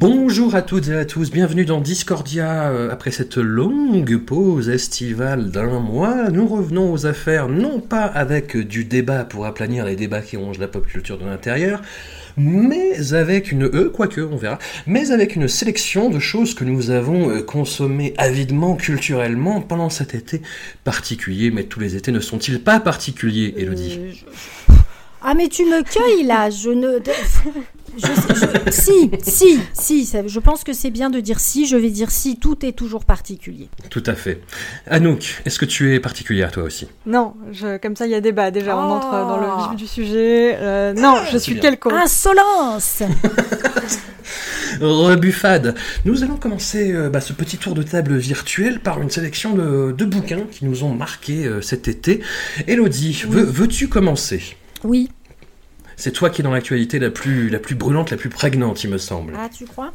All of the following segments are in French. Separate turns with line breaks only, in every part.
Bonjour à toutes et à tous, bienvenue dans Discordia. Euh, Après cette longue pause estivale d'un mois, nous revenons aux affaires non pas avec du débat pour aplanir les débats qui rongent la pop culture de l'intérieur, mais avec une euh, quoique on verra, mais avec une sélection de choses que nous avons euh, consommées avidement culturellement pendant cet été particulier. Mais tous les étés ne sont-ils pas particuliers, Elodie
Ah mais tu me cueilles là, je ne... Je, je- si, si, si, ça- je pense que c'est bien de dire si, je vais dire si, tout est toujours particulier.
Tout à fait. Anouk, est-ce que tu es particulière toi aussi?
Non, je, comme ça il y a débat. Déjà, on entre dans le vif du sujet. Euh, non, je suis quelconque.
Insolence
Rebuffade. Nous allons commencer euh, bah, ce petit tour de table virtuel par une sélection de, de bouquins qui nous ont marqué euh, cet été. Elodie, veux- veux-tu commencer?
Oui.
C'est toi qui es dans l'actualité la plus, la plus brûlante, la plus prégnante, il me semble.
Ah, tu crois?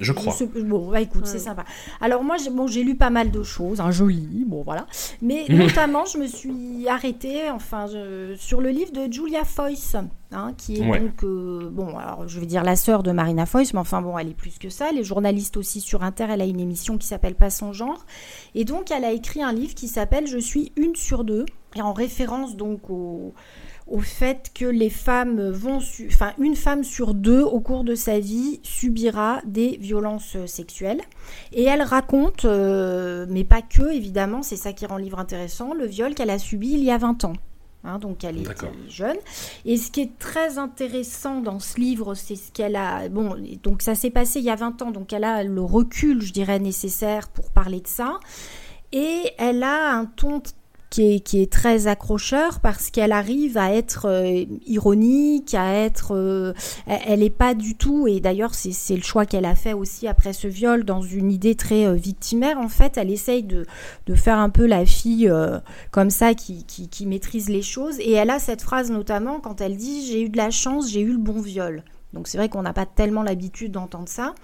Je crois.
Bon, bah écoute, c'est sympa. Alors moi, j'ai bon, j'ai lu pas mal de choses, un joli, bon voilà. Mais notamment, je me suis arrêtée, enfin, je- sur le livre de Julia Foyce, hein, qui est
Ouais.
donc, euh, bon, alors je vais dire la sœur de Marina Foyce, mais enfin bon, elle est plus que ça. Elle est journaliste aussi sur Inter, elle a une émission qui s'appelle Pas son genre. Et donc, elle a écrit un livre qui s'appelle Je suis une sur deux, et en référence donc au au fait que les femmes vont, enfin une femme sur deux au cours de sa vie subira des violences sexuelles. Et elle raconte, euh, mais pas que évidemment, c'est ça qui rend le livre intéressant, le viol qu'elle a subi il y a 20 ans. Hein, donc elle est, elle est jeune. Et ce qui est très intéressant dans ce livre, c'est ce qu'elle a. Bon, donc ça s'est passé il y a 20 ans, donc elle a le recul, je dirais, nécessaire pour parler de ça. Et elle a un ton qui est, qui est très accrocheur parce qu'elle arrive à être euh, ironique, à être... euh, elle- n'est pas du tout, et d'ailleurs c'est le choix qu'elle a fait aussi après ce viol, dans une idée très euh, victimaire, en fait, elle essaye de, de faire un peu la fille comme ça qui, qui maîtrise les choses. Et elle a cette phrase notamment quand elle dit J'ai eu de la chance, j'ai eu le bon viol. Donc c'est vrai qu'on n'a pas tellement l'habitude d'entendre ça.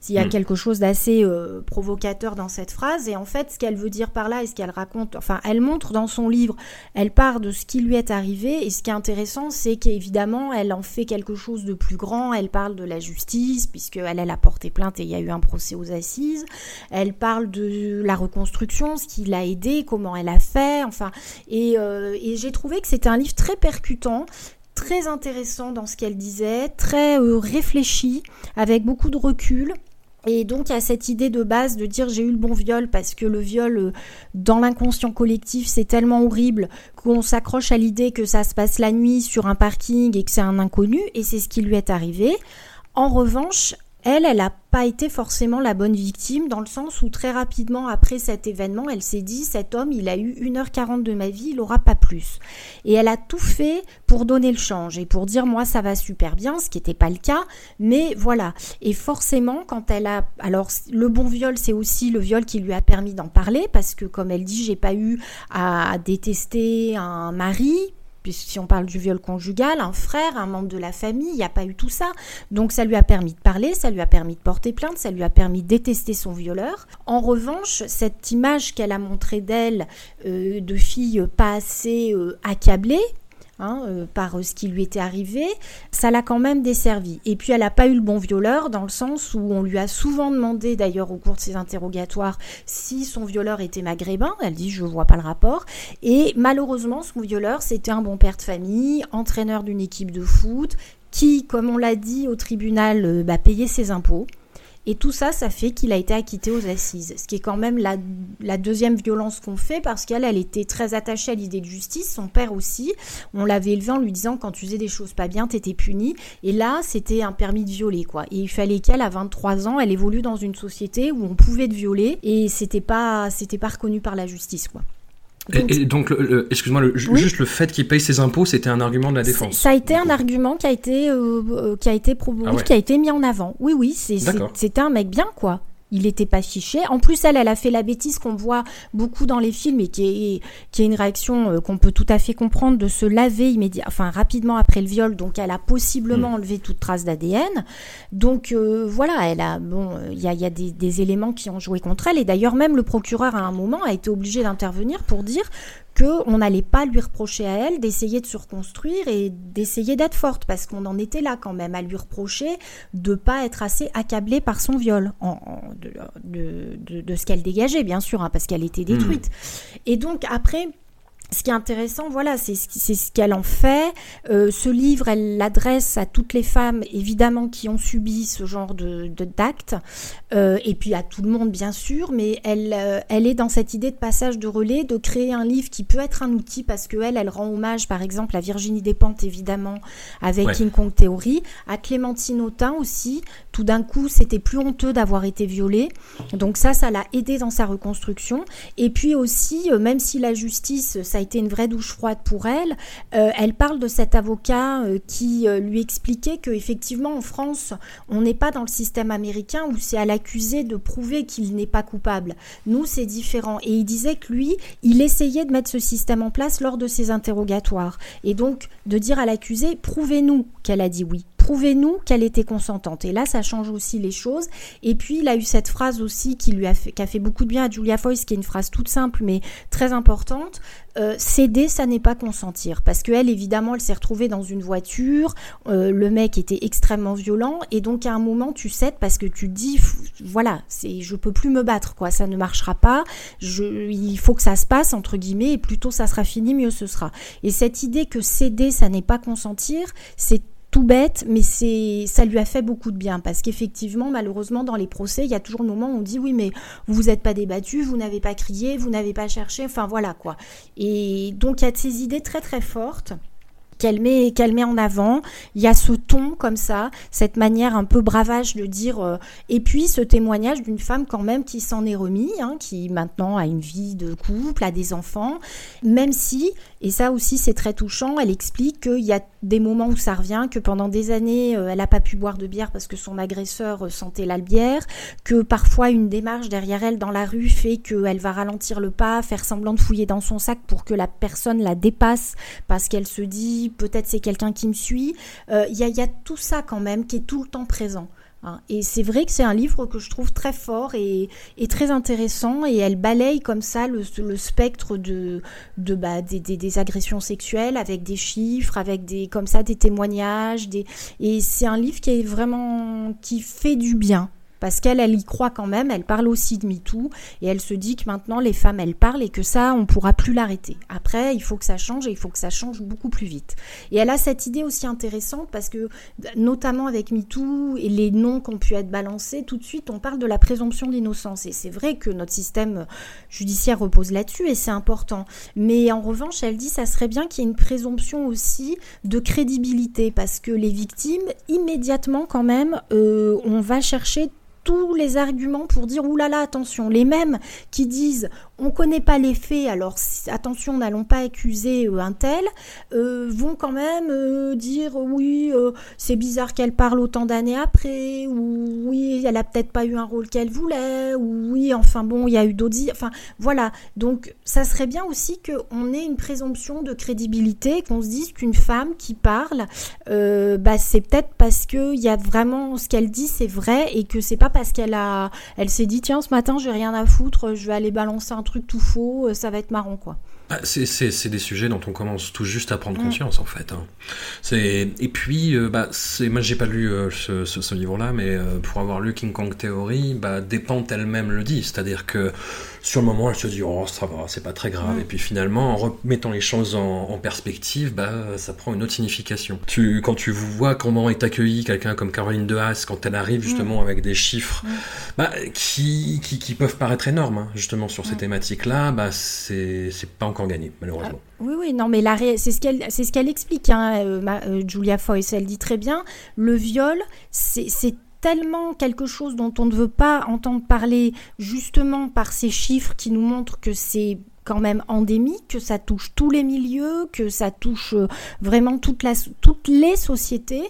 S'il y a
Mm.
quelque chose d'assez euh, provocateur dans cette phrase, et en fait ce qu'elle veut dire par là et ce qu'elle raconte, enfin elle montre dans son livre, elle part de ce qui lui est arrivé, et ce qui est intéressant c'est qu'évidemment elle en fait quelque chose de plus grand, elle parle de la justice, puisqu'elle elle a porté plainte et il y a eu un procès aux assises, elle parle de la reconstruction, ce qui l'a aidé, comment elle a fait, enfin, et, euh, et j'ai trouvé que c'était un livre très percutant, très intéressant dans ce qu'elle disait, très euh, réfléchi, avec beaucoup de recul. Et donc a cette idée de base de dire j'ai eu le bon viol parce que le viol euh, dans l'inconscient collectif c'est tellement horrible qu'on s'accroche à l'idée que ça se passe la nuit sur un parking et que c'est un inconnu et c'est ce qui lui est arrivé. En revanche, elle, elle n'a pas été forcément la bonne victime, dans le sens où très rapidement après cet événement, elle s'est dit, cet homme, il a eu 1h40 de ma vie, il n'aura pas plus. Et elle a tout fait pour donner le change et pour dire, moi, ça va super bien, ce qui n'était pas le cas, mais voilà. Et forcément, quand elle a... Alors, le bon viol, c'est aussi le viol qui lui a permis d'en parler, parce que, comme elle dit, j'ai pas eu à détester un mari, puisque si on parle du viol conjugal, un frère, un membre de la famille, il n'y a pas eu tout ça. Donc ça lui a permis de parler, ça lui a permis de porter plainte, ça lui a permis de détester son violeur. En revanche, cette image qu'elle a montrée d'elle, euh, de fille pas assez euh, accablée, hein, euh, par euh, ce qui lui était arrivé, ça l'a quand même desservi. Et puis elle n'a pas eu le bon violeur dans le sens où on lui a souvent demandé d'ailleurs au cours de ses interrogatoires si son violeur était maghrébin. Elle dit je vois pas le rapport. Et malheureusement son violeur c'était un bon père de famille, entraîneur d'une équipe de foot, qui, comme on l'a dit au tribunal, euh, bah, payait ses impôts Et tout ça, ça fait qu'il a été acquitté aux assises. Ce qui est quand même la, deuxième violence qu'on fait parce qu'elle, elle était très attachée à l'idée de justice. Son père aussi. On l'avait élevé en lui disant quand tu faisais des choses pas bien, t'étais puni. Et là, c'était un permis de violer, quoi. Et il fallait qu'elle, à 23 ans, elle évolue dans une société où on pouvait te violer et c'était pas, c'était pas reconnu par la justice, quoi.
Donc, et, donc, excuse-moi, juste le fait qu'il paye ses impôts, c'était un argument de la défense.
Ça a été un argument qui a été, euh, euh, qui a été, ah qui a été mis en avant. Oui, oui, c'était un mec bien, quoi il n'était pas fiché. En plus, elle, elle a fait la bêtise qu'on voit beaucoup dans les films et qui est, qui est une réaction euh, qu'on peut tout à fait comprendre de se laver immédiatement, enfin rapidement après le viol. Donc, elle a possiblement mm. enlevé toute trace d'ADN. Donc euh, voilà, elle a bon, il y a, y a des, des, éléments qui ont joué contre elle. Et d'ailleurs, même le procureur à un moment a été obligé d'intervenir pour dire qu'on n'allait pas lui reprocher à elle d'essayer de se reconstruire et d'essayer d'être forte, parce qu'on en était là quand même, à lui reprocher de pas être assez accablée par son viol, en, de, de, ce qu'elle dégageait, bien sûr, hein, parce qu'elle était détruite. Hmm. Et donc après, ce qui est intéressant, voilà, c'est ce qu'elle en fait. Euh, ce livre, elle l'adresse à toutes les femmes, évidemment, qui ont subi ce genre de d'actes, euh, et puis à tout le monde, bien sûr. Mais elle, euh, elle est dans cette idée de passage de relais, de créer un livre qui peut être un outil parce que elle, elle rend hommage, par exemple, à Virginie Despentes, évidemment, avec King Kong Theory, à Clémentine Autain aussi. Tout d'un coup, c'était plus honteux d'avoir été violée. Donc ça, ça l'a aidé dans sa reconstruction. Et puis aussi, même si la justice ça a été une vraie douche froide pour elle. Euh, elle parle de cet avocat euh, qui euh, lui expliquait que effectivement en France, on n'est pas dans le système américain où c'est à l'accusé de prouver qu'il n'est pas coupable. Nous, c'est différent. Et il disait que lui, il essayait de mettre ce système en place lors de ses interrogatoires. Et donc, de dire à l'accusé, prouvez-nous qu'elle a dit oui prouvez-nous qu'elle était consentante. Et là, ça change aussi les choses. Et puis, il a eu cette phrase aussi qui lui a fait, beaucoup de bien à Julia Foyce, qui est une phrase toute simple mais très importante. Euh, céder, ça n'est pas consentir. Parce qu'elle, évidemment, elle s'est retrouvée dans une voiture, euh, le mec était extrêmement violent, et donc à un moment, tu cèdes parce que tu dis, voilà, c'est, je peux plus me battre, quoi, ça ne marchera pas, il faut que ça se passe, entre guillemets, et plutôt ça sera fini, mieux ce sera. Et cette idée que céder, ça n'est pas consentir, c'est bête, mais c'est ça lui a fait beaucoup de bien parce qu'effectivement, malheureusement, dans les procès, il y a toujours le moment où on dit oui, mais vous vous êtes pas débattu, vous n'avez pas crié, vous n'avez pas cherché, enfin voilà quoi. Et donc il y a ces idées très très fortes qu'elle met, qu'elle met en avant. Il y a ce ton comme ça, cette manière un peu bravage de dire. Euh, et puis ce témoignage d'une femme quand même qui s'en est remis, hein, qui maintenant a une vie de couple, a des enfants, même si, et ça aussi c'est très touchant, elle explique qu'il y a des moments où ça revient, que pendant des années euh, elle n'a pas pu boire de bière parce que son agresseur euh, sentait la bière, que parfois une démarche derrière elle dans la rue fait qu'elle va ralentir le pas, faire semblant de fouiller dans son sac pour que la personne la dépasse parce qu'elle se dit peut-être c'est quelqu'un qui me suit. Euh, il y, a, tout ça quand même qui est tout le temps présent. Hein. Et c'est vrai que c'est un livre que je trouve très fort et, très intéressant et elle balaye comme ça le, spectre de, de bah, des, agressions sexuelles avec des chiffres, avec des comme ça des témoignages, des et c'est un livre qui est vraiment qui fait du bien parce qu'elle, elle y croit quand même, elle parle aussi de MeToo, et elle se dit que maintenant les femmes, elles parlent et que ça, on pourra plus l'arrêter. Après, il faut que ça change et il faut que ça change beaucoup plus vite. Et elle a cette idée aussi intéressante parce que, notamment avec MeToo et les noms qui ont pu être balancés, tout de suite, on parle de la présomption d'innocence. Et c'est vrai que notre système judiciaire repose là-dessus et c'est important. Mais en revanche, elle dit, ça serait bien qu'il y ait une présomption aussi de crédibilité parce que les victimes, immédiatement quand même, euh, on va chercher tous les arguments pour dire oulala, attention, les mêmes qui disent on connaît pas les faits, alors attention, n'allons pas accuser euh, un tel, euh, vont quand même euh, dire oui, c'est bizarre qu'elle parle autant d'années après, ou oui, elle a peut-être pas eu un rôle qu'elle voulait, ou oui, enfin bon, il y a eu d'autres, enfin voilà. Donc ça serait bien aussi qu'on ait une présomption de crédibilité, qu'on se dise qu'une femme qui parle, bah c'est peut-être parce que il y a vraiment ce qu'elle dit, c'est vrai, et que c'est pas parce qu'elle a, elle s'est dit tiens ce matin j'ai rien à foutre, je vais aller balancer un truc tout faux, euh, ça va être marrant quoi.
Ah, c'est des sujets dont on commence tout juste à prendre conscience en fait. Hein. Et puis, euh, bah, moi j'ai pas lu euh, ce, ce, livre-là, mais pour avoir lu King Kong Theory, bah, Dépente elle-même le dit, c'est-à-dire que sur le moment, elle se dit oh ça va, c'est pas très grave.
Mm.
Et puis finalement, en remettant les choses en, en perspective, bah ça prend une autre signification. Tu, quand tu vois comment est accueilli quelqu'un comme Caroline de Haas quand elle arrive justement avec des chiffres,
Mm.
bah, qui, qui, qui peuvent paraître énormes hein, justement sur ces
Mm.
thématiques-là, bah c'est c'est pas encore gagné malheureusement.
Oui, oui, non, mais ré- c'est ce qu'elle, c'est ce qu'elle explique, hein, euh, ma- euh, Julia Foyce. Elle dit très bien, le viol, c'est tellement quelque chose dont on ne veut pas entendre parler, justement par ces chiffres qui nous montrent que c'est quand même endémique, que ça touche tous les milieux, que ça touche euh, vraiment toutes les sociétés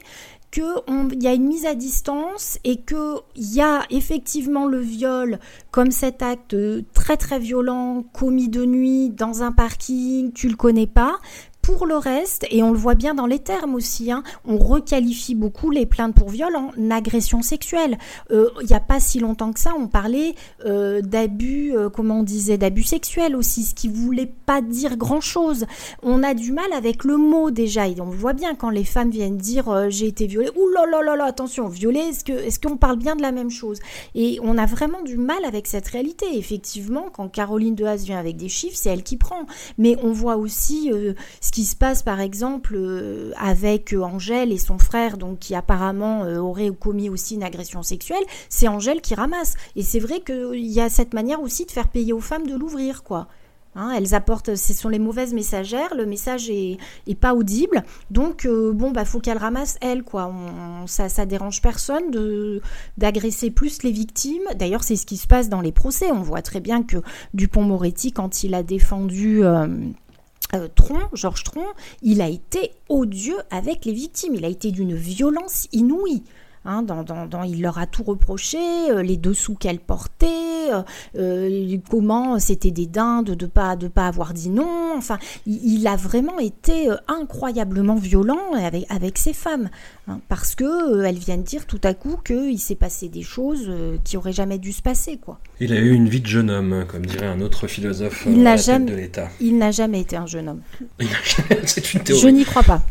qu'il y a une mise à distance et qu'il y a effectivement le viol comme cet acte euh, très très violent commis de nuit dans un parking, tu le connais pas. Pour le reste, et on le voit bien dans les termes aussi, hein, on requalifie beaucoup les plaintes pour viol en agression sexuelle. Euh, Il n'y a pas si longtemps que ça, on parlait euh, d'abus, euh, comment on disait, d'abus sexuels aussi, ce qui voulait pas dire grand-chose. On a du mal avec le mot déjà, et on voit bien quand les femmes viennent dire j'ai été violée, ouh là là là là, attention, violée, est-ce que est-ce qu'on parle bien de la même chose? Et on a vraiment du mal avec cette réalité. Effectivement, quand Caroline Dehaze vient avec des chiffres, c'est elle qui prend. Mais on voit aussi ce qui se passe par exemple euh, avec euh, Angèle et son frère, donc qui apparemment euh, aurait commis aussi une agression sexuelle. C'est Angèle qui ramasse. Et c'est vrai qu'il y a cette manière aussi de faire payer aux femmes de l'ouvrir, quoi. Hein, elles apportent, ce sont les mauvaises messagères, le message est, pas audible, donc bon bah faut qu'elles ramassent elles quoi. Ça, ça dérange personne de d'agresser plus les victimes. D'ailleurs c'est ce qui se passe dans les procès. On voit très bien que Dupont-Moretti quand il a défendu euh, Tron, Georges Tron, il a été odieux avec les victimes. Il a été d'une violence inouïe. Hein, dans, dans- dans- il leur a tout reproché, euh, les dessous qu'elle portait, euh, euh, comment c'était des dindes de pas de pas avoir dit non. Enfin, il, il a vraiment été incroyablement violent avec avec ces femmes, hein, parce que elles viennent dire tout à coup qu'il s'est passé des choses qui auraient jamais dû se passer, quoi.
Il a eu une vie de jeune homme, comme dirait un autre philosophe
Il n'a jamais-
de l'État.
Il n'a jamais été un jeune homme.
C'est une théorie.
Je n'y crois pas.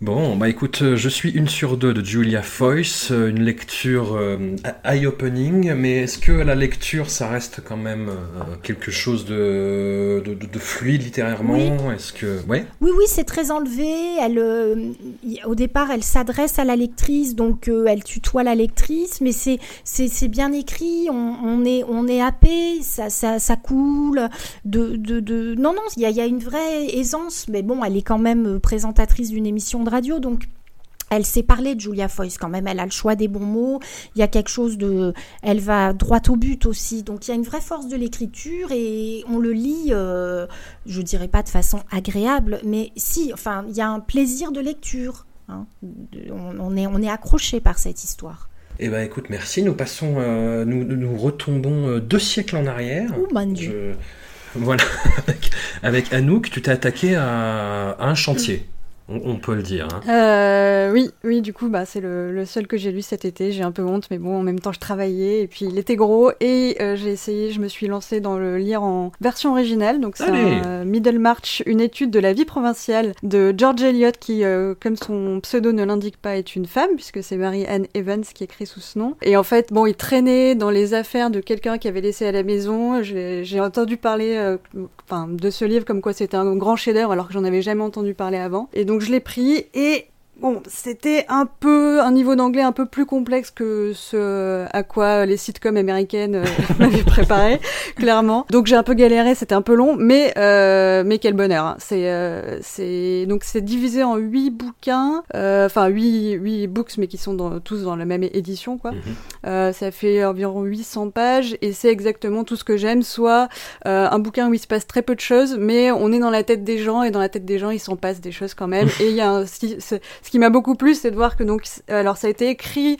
Bon, bah écoute, euh, je suis une sur deux de Julia Foyce, euh, une lecture euh, eye-opening, mais est-ce que la lecture, ça reste quand même euh, quelque chose de, de, de- de fluide littérairement?
Oui.
Est-ce que... Ouais?
Oui, oui, c'est très enlevé. Elle, euh, au départ, elle s'adresse à la lectrice, donc elle tutoie la lectrice, mais c'est c'est bien écrit. On, on est on est happé, ça ça ça coule. De de, de... non non, il y a, y a une vraie aisance, mais bon, elle est quand même présentatrice d'une émission de radio, donc. Elle sait parler de Julia Foyce quand même, elle a le choix des bons mots, il y a quelque chose de... Elle va droit au but aussi, donc il y a une vraie force de l'écriture et on le lit, euh, je dirais pas de façon agréable, mais si, enfin, il y a un plaisir de lecture. hein. On, on est, on est accroché par cette histoire.
Eh ben écoute, merci. Nous passons, euh, nous, nous- nous retombons euh, deux siècles en arrière.
Oh mon Dieu.
Je- Voilà, avec, avec Anouk, tu t'es attaqué à, à un chantier, on, on peut le dire. hein.
Euh, oui, oui, du coup, bah, c'est le, le seul que j'ai lu cet été. J'ai un peu honte, mais bon, en même temps, je travaillais et puis il était gros et euh, j'ai essayé, je me suis lancée dans le lire en version originale. Donc, c'est euh, Middlemarch, une étude de la vie provinciale de George Eliot, qui, euh, comme son pseudo ne l'indique pas, est une femme, puisque c'est Mary-Anne Evans qui écrit sous ce nom. Et en fait, bon, il traînait dans les affaires de quelqu'un qui avait laissé à la maison. J'ai entendu parler enfin, de ce livre comme quoi c'était un grand chef-d'œuvre alors que j'en avais jamais entendu parler avant. Et donc je l'ai pris et Bon, c'était un peu un niveau d'anglais un peu plus complexe que ce à quoi les sitcoms américaines euh, m'avaient préparé, clairement. Donc j'ai un peu galéré, c'était un peu long, mais euh, mais quel bonheur. hein. C'est euh, c'est donc c'est divisé en huit bouquins, euh, enfin huit huit books, mais qui sont dans- tous dans la même édition, quoi. Euh, ça fait environ 800 pages et c'est exactement tout ce que j'aime, soit euh, un bouquin où il se passe très peu de choses, mais on est dans la tête des gens et dans la tête des gens il s'en passe des choses quand même. et il y a un, ce, qui m'a beaucoup plu, c'est de voir que donc, alors ça a été écrit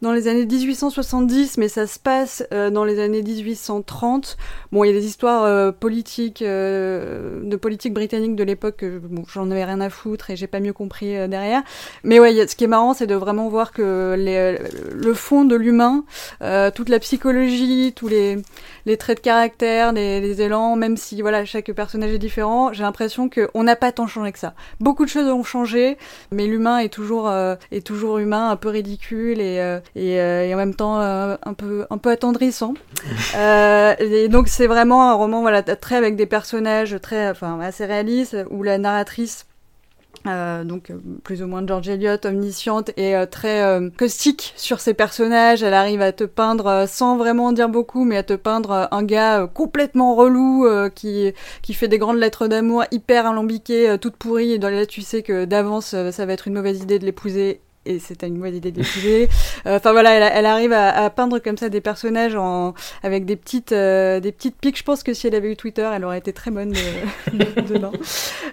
dans les années 1870, mais ça se passe euh, dans les années 1830. Bon, il y a des histoires euh, politiques, euh, de politique britannique de l'époque, que bon, j'en avais rien à foutre et j'ai pas mieux compris euh, derrière. Mais ouais, a- ce qui est marrant, c'est de vraiment voir que les, le fond de l'humain, euh, toute la psychologie, tous les, les traits de caractère, les, les élans, même si voilà chaque personnage est différent, j'ai l'impression qu'on n'a pas tant changé que ça. Beaucoup de choses ont changé, mais l'humain est toujours euh, est toujours humain, un peu ridicule et euh, et, euh, et en même temps euh, un peu un peu attendrissant. Euh, et donc c'est vraiment un roman voilà très avec des personnages très enfin assez réalistes où la narratrice donc plus ou moins George Eliot, omnisciente et très caustique sur ses personnages. Elle arrive à te peindre, sans vraiment en dire beaucoup, mais à te peindre un gars complètement relou qui qui fait des grandes lettres d'amour hyper alambiquées, toutes pourries. Et dans là, tu sais que d'avance, ça va être une mauvaise idée de l'épouser. Et c'est une mauvaise idée de l'épouser. Euh, Enfin voilà, elle, elle arrive à, à peindre comme ça des personnages en, avec des petites, euh, des petites piques. Je pense que si elle avait eu Twitter, elle aurait été très bonne de- dedans.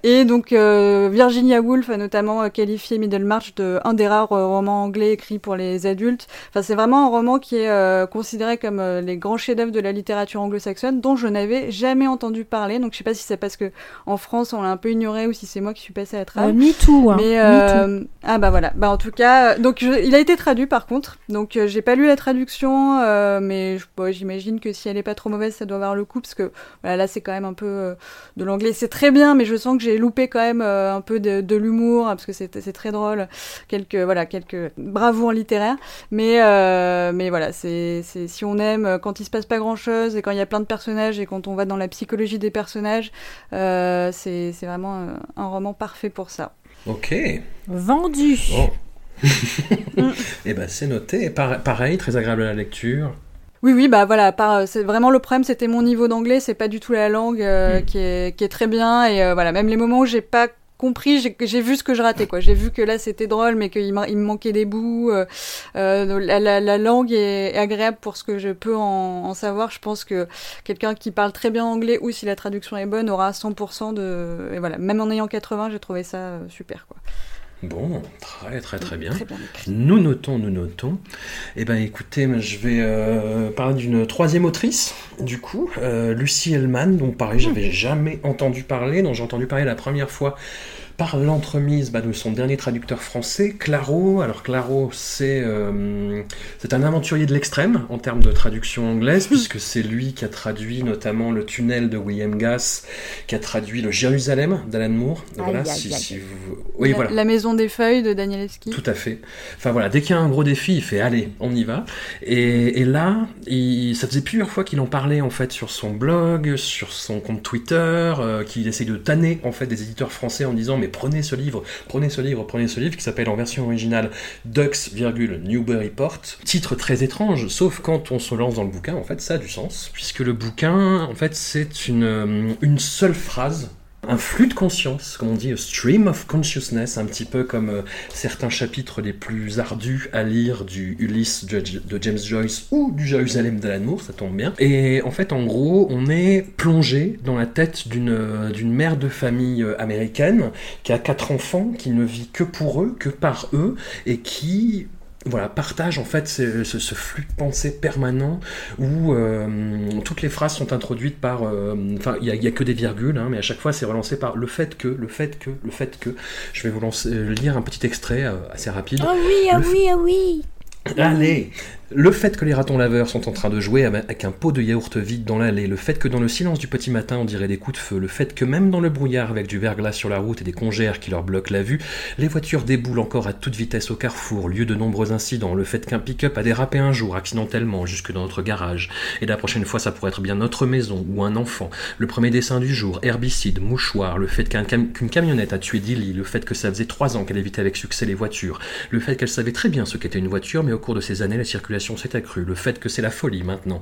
Et donc euh, Virginia Woolf a notamment euh, qualifié Middlemarch de un des rares euh, romans anglais écrits pour les adultes. Enfin, c'est vraiment un roman qui est euh, considéré comme euh, les grands chefs-d'œuvre de la littérature anglo-saxonne, dont je n'avais jamais entendu parler. Donc je sais pas si c'est parce que en France on l'a un peu ignoré ou si c'est moi qui suis passée à trappe.
Euh, me too, hein.
Mais
me
euh, ah bah voilà, bah en tout cas, donc je- il a été traduit par contre, donc euh, j'ai pas lu la traduction, euh, mais bon, j'imagine que si elle est pas trop mauvaise, ça doit avoir le coup parce que voilà, là c'est quand même un peu euh, de l'anglais, c'est très bien, mais je sens que j'ai loupé quand même euh, un peu de, de l'humour parce que c'est très drôle, quelques voilà quelques bravoures littéraires, mais euh, mais voilà, c'est c'est si on aime quand il se passe pas grand chose et quand il y a plein de personnages et quand on va dans la psychologie des personnages, euh, c'est c'est vraiment un roman parfait pour ça.
Ok.
Vendu.
Et ben c'est noté. Par- pareil, très agréable à la lecture.
Oui, oui, bah voilà, par, c'est vraiment le problème, c'était mon niveau d'anglais, c'est pas du tout la langue euh,
Mm.
qui, est, qui est très bien, et euh, voilà, même les moments où j'ai pas compris, j'ai j'ai vu ce que je ratais, quoi. J'ai vu que là c'était drôle, mais qu'il me manquait des bouts. euh, la, la, la langue est, agréable pour ce que je peux en, en savoir. Je pense que quelqu'un qui parle très bien anglais, ou si la traduction est bonne, aura 100% de. Et voilà, même en ayant 80, j'ai trouvé ça super, quoi.
Bon, très très très bien.
Très bien.
Nous notons, nous notons. Eh ben écoutez, je vais euh, parler d'une troisième autrice, du coup, euh, Lucie Hellman, dont pareil, j'avais jamais entendu parler, dont j'ai entendu parler la première fois par l'entremise bah, de son dernier traducteur français, Claro. Alors Claro, c'est euh, c'est un aventurier de l'extrême en termes de traduction anglaise, puisque c'est lui qui a traduit notamment Le Tunnel de William Gass, qui a traduit Le Jérusalem d'Alan Moore. Voilà, si, si vous... Oui,
la,
voilà.
la maison des feuilles de Danielewski.
Tout à fait. Enfin voilà, dès qu'il y a un gros défi, il fait allez, on y va. Et, et là, il, ça faisait plusieurs fois qu'il en parlait en fait sur son blog, sur son compte Twitter, euh, qu'il essaye de tanner en fait des éditeurs français en disant mais prenez ce livre, prenez ce livre, prenez ce livre qui s'appelle en version originale Ducks, Newburyport. Titre très étrange, sauf quand on se lance dans le bouquin, en fait ça a du sens, puisque le bouquin, en fait c'est une, euh, une seule phrase un flux de conscience, comme on dit, a stream of consciousness, un petit peu comme euh, certains chapitres les plus ardus à lire du Ulysse de, James Joyce ou du Jérusalem d'Alan Moore, ça tombe bien. Et en fait, en gros, on est plongé dans la tête d'une euh, mère de famille euh, américaine qui a quatre enfants, qui ne vit que pour eux, que par eux, et qui voilà, partage en fait ce, ce- ce flux de pensée permanent où euh, toutes les phrases sont introduites par. euh, Enfin, il n'y a, il y a que des virgules, hein, mais à chaque fois c'est relancé par le fait que, le fait que, le fait que. Je vais vous lancer, lire un petit extrait euh, assez rapide.
Ah oui, ah oui, ah oui.
Allez Le fait que les ratons laveurs sont en train de jouer avec un pot de yaourt vide dans l'allée, le fait que dans le silence du petit matin on dirait des coups de feu, le fait que même dans le brouillard avec du verglas sur la route et des congères qui leur bloquent la vue, les voitures déboulent encore à toute vitesse au carrefour, lieu de nombreux incidents, le fait qu'un pick-up a dérapé un jour accidentellement jusque dans notre garage, et la prochaine fois ça pourrait être bien notre maison ou un enfant, le premier dessin du jour, herbicide, mouchoir, le fait qu'une camionnette a tué Dilly, le fait que ça faisait trois ans qu'elle évitait avec succès les voitures, le fait qu'elle savait très bien ce qu'était une voiture, mais au cours de ces années, la circulation s'est accrue, le fait que c'est la folie maintenant.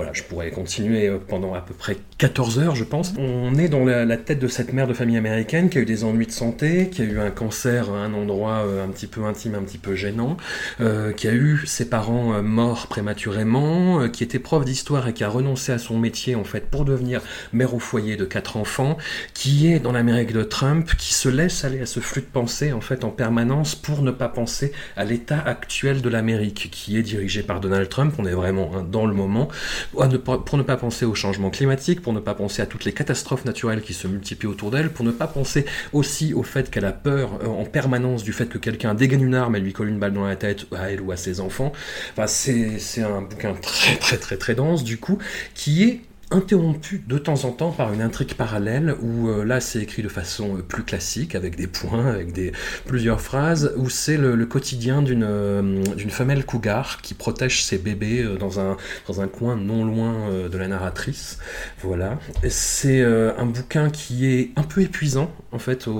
Voilà, je pourrais continuer euh, pendant à peu près 14 heures, je pense. On est dans la, tête de cette mère de famille américaine qui a eu des ennuis de santé, qui a eu un cancer à un endroit euh, un petit peu intime, un petit peu gênant, euh, qui a eu ses parents morts prématurément, qui était prof d'histoire et qui a renoncé à son métier en fait pour devenir mère au foyer de quatre enfants, qui est dans l'Amérique de Trump, qui se laisse aller à ce flux de pensée en fait en permanence pour ne pas penser à l'état actuel de l'Amérique, qui est dirigé par Donald Trump. On est vraiment hein, dans le moment pour ne pas penser au changement climatique, pour ne pas penser à toutes les catastrophes naturelles qui se multiplient autour d'elle, pour ne pas penser aussi au fait qu'elle a peur euh, en permanence du fait que quelqu'un dégaine une arme et lui colle une balle dans la tête à elle ou à ses enfants. Enfin, c'est c'est un bouquin très très très très dense du coup, qui est interrompu de temps en temps par une intrigue parallèle où euh, là c'est écrit de façon euh, plus classique avec des points, avec des plusieurs phrases où c'est le, quotidien d'une euh, d'une femelle cougar qui protège ses bébés dans un dans un coin non loin de la narratrice. Voilà, c'est un bouquin qui est un peu épuisant en fait. Au,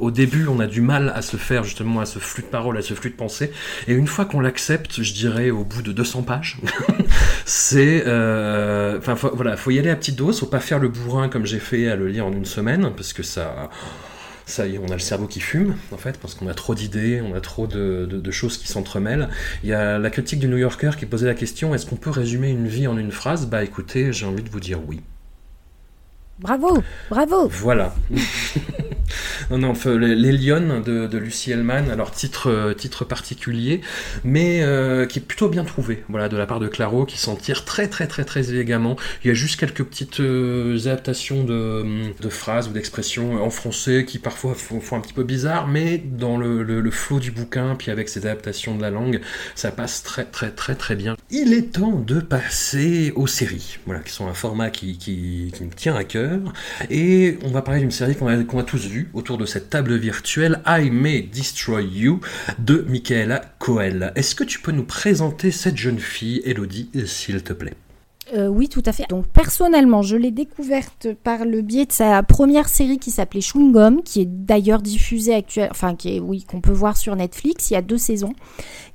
au- début, on a du mal à se faire justement à ce flux de parole, à ce flux de pensée, et une fois qu'on l'accepte, je dirais au bout de 200 pages, c'est enfin voilà faut y aller à petite dose faut pas faire le bourrin comme j'ai fait à le lire en une semaine parce que ça ça y est, on a le cerveau qui fume, en fait, parce qu'on a trop d'idées, on a trop de, de- de choses qui s'entremêlent. Il y a la critique du New Yorker qui posait la question est-ce qu'on peut résumer une vie en une phrase? Bah écoutez, j'ai envie de vous dire oui.
Bravo, bravo.
Voilà. non, non, les, Lionnes de, Lucie Hellman, alors titre, titre particulier, mais euh, qui est plutôt bien trouvé, voilà, de la part de Claro, qui s'en tire très très très très élégamment. Il y a juste quelques petites euh, adaptations de, phrases ou d'expressions en français qui parfois font, un petit peu bizarre, mais dans le, flot du bouquin, puis avec ces adaptations de la langue, ça passe très très très très bien. Il est temps de passer aux séries, voilà, qui sont un format qui, me tient à cœur. Et on va parler d'une série qu'on a, a tous vue autour de cette table virtuelle, I May Destroy You, de Michaela Coel. Est-ce que tu peux nous présenter cette jeune fille, Elodie, s'il te plaît?
Euh, oui, tout à fait. Donc personnellement, je l'ai découverte par le biais de sa première série qui s'appelait Chewing Gum, qui est d'ailleurs diffusée actuellement, enfin qui est, oui, qu'on peut voir sur Netflix. Il y a deux saisons,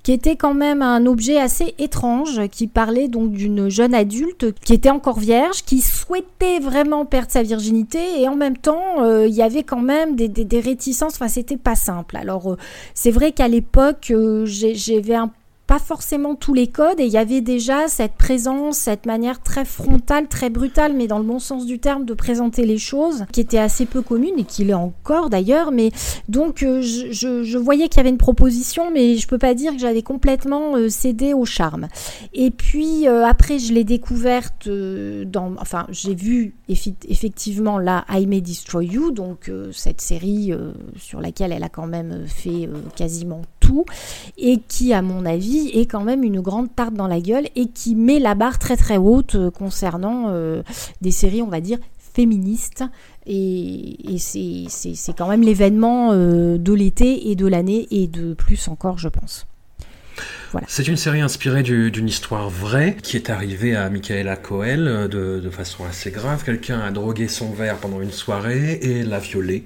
qui était quand même un objet assez étrange, qui parlait donc d'une jeune adulte qui était encore vierge, qui souhaitait vraiment perdre sa virginité, et en même temps, euh, il y avait quand même des, des, réticences. Enfin, c'était pas simple. Alors, euh, c'est vrai qu'à l'époque, j'avais un pas forcément tous les codes et il y avait déjà cette présence, cette manière très frontale, très brutale, mais dans le bon sens du terme, de présenter les choses, qui était assez peu commune et qui l'est encore d'ailleurs. Mais donc euh, je, je- voyais qu'il y avait une proposition, mais je peux pas dire que j'avais complètement euh, cédé au charme. Et puis euh, après, je l'ai découverte dans, enfin, j'ai vu effectivement là I May Destroy You, donc cette série sur laquelle elle a quand même fait quasiment et qui, à mon avis, est quand même une grande tarte dans la gueule et qui met la barre très très haute euh, concernant euh, des séries, on va dire, féministes. Et, c'est quand même l'événement euh, de l'été et de l'année et de plus encore, je pense.
C'est une série inspirée du- d'une histoire vraie qui est arrivée à Michaela Coel euh, de, façon assez grave. Quelqu'un a drogué son verre pendant une soirée et l'a violée.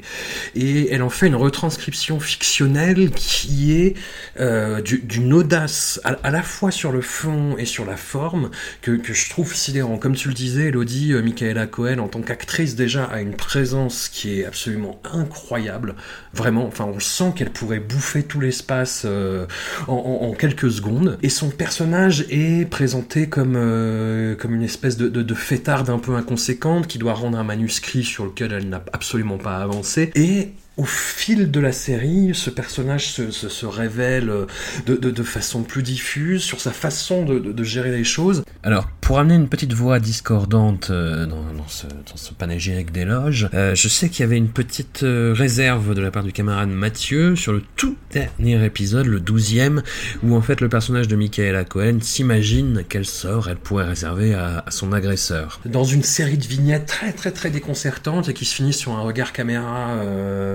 Et elle en fait une retranscription fictionnelle qui est euh, du- d'une audace à, la fois sur le fond et sur la forme que, je trouve sidérant. Comme tu le disais, Elodie, euh, Michaela Coel en tant qu'actrice déjà a une présence qui est absolument incroyable. Vraiment, enfin on sent qu'elle pourrait bouffer tout l'espace en, en- en quelques Et son personnage est présenté comme, euh, comme une espèce de, de, de fêtarde un peu inconséquente qui doit rendre un manuscrit sur lequel elle n'a absolument pas avancé. Et au fil de la série, ce personnage se, révèle euh, de, façon plus diffuse sur sa façon de gérer les choses. Alors, pour amener une petite voix discordante euh, dans, ce, dans ce panégyrique d'éloges, euh, je sais qu'il y avait une petite euh, réserve de la part du camarade Mathieu sur le tout dernier épisode, le douzième, où en fait le personnage de Michaela Cohen s'imagine quel sort elle pourrait réserver à, son agresseur. Dans une série de vignettes très très très déconcertantes et qui se finissent sur un regard caméra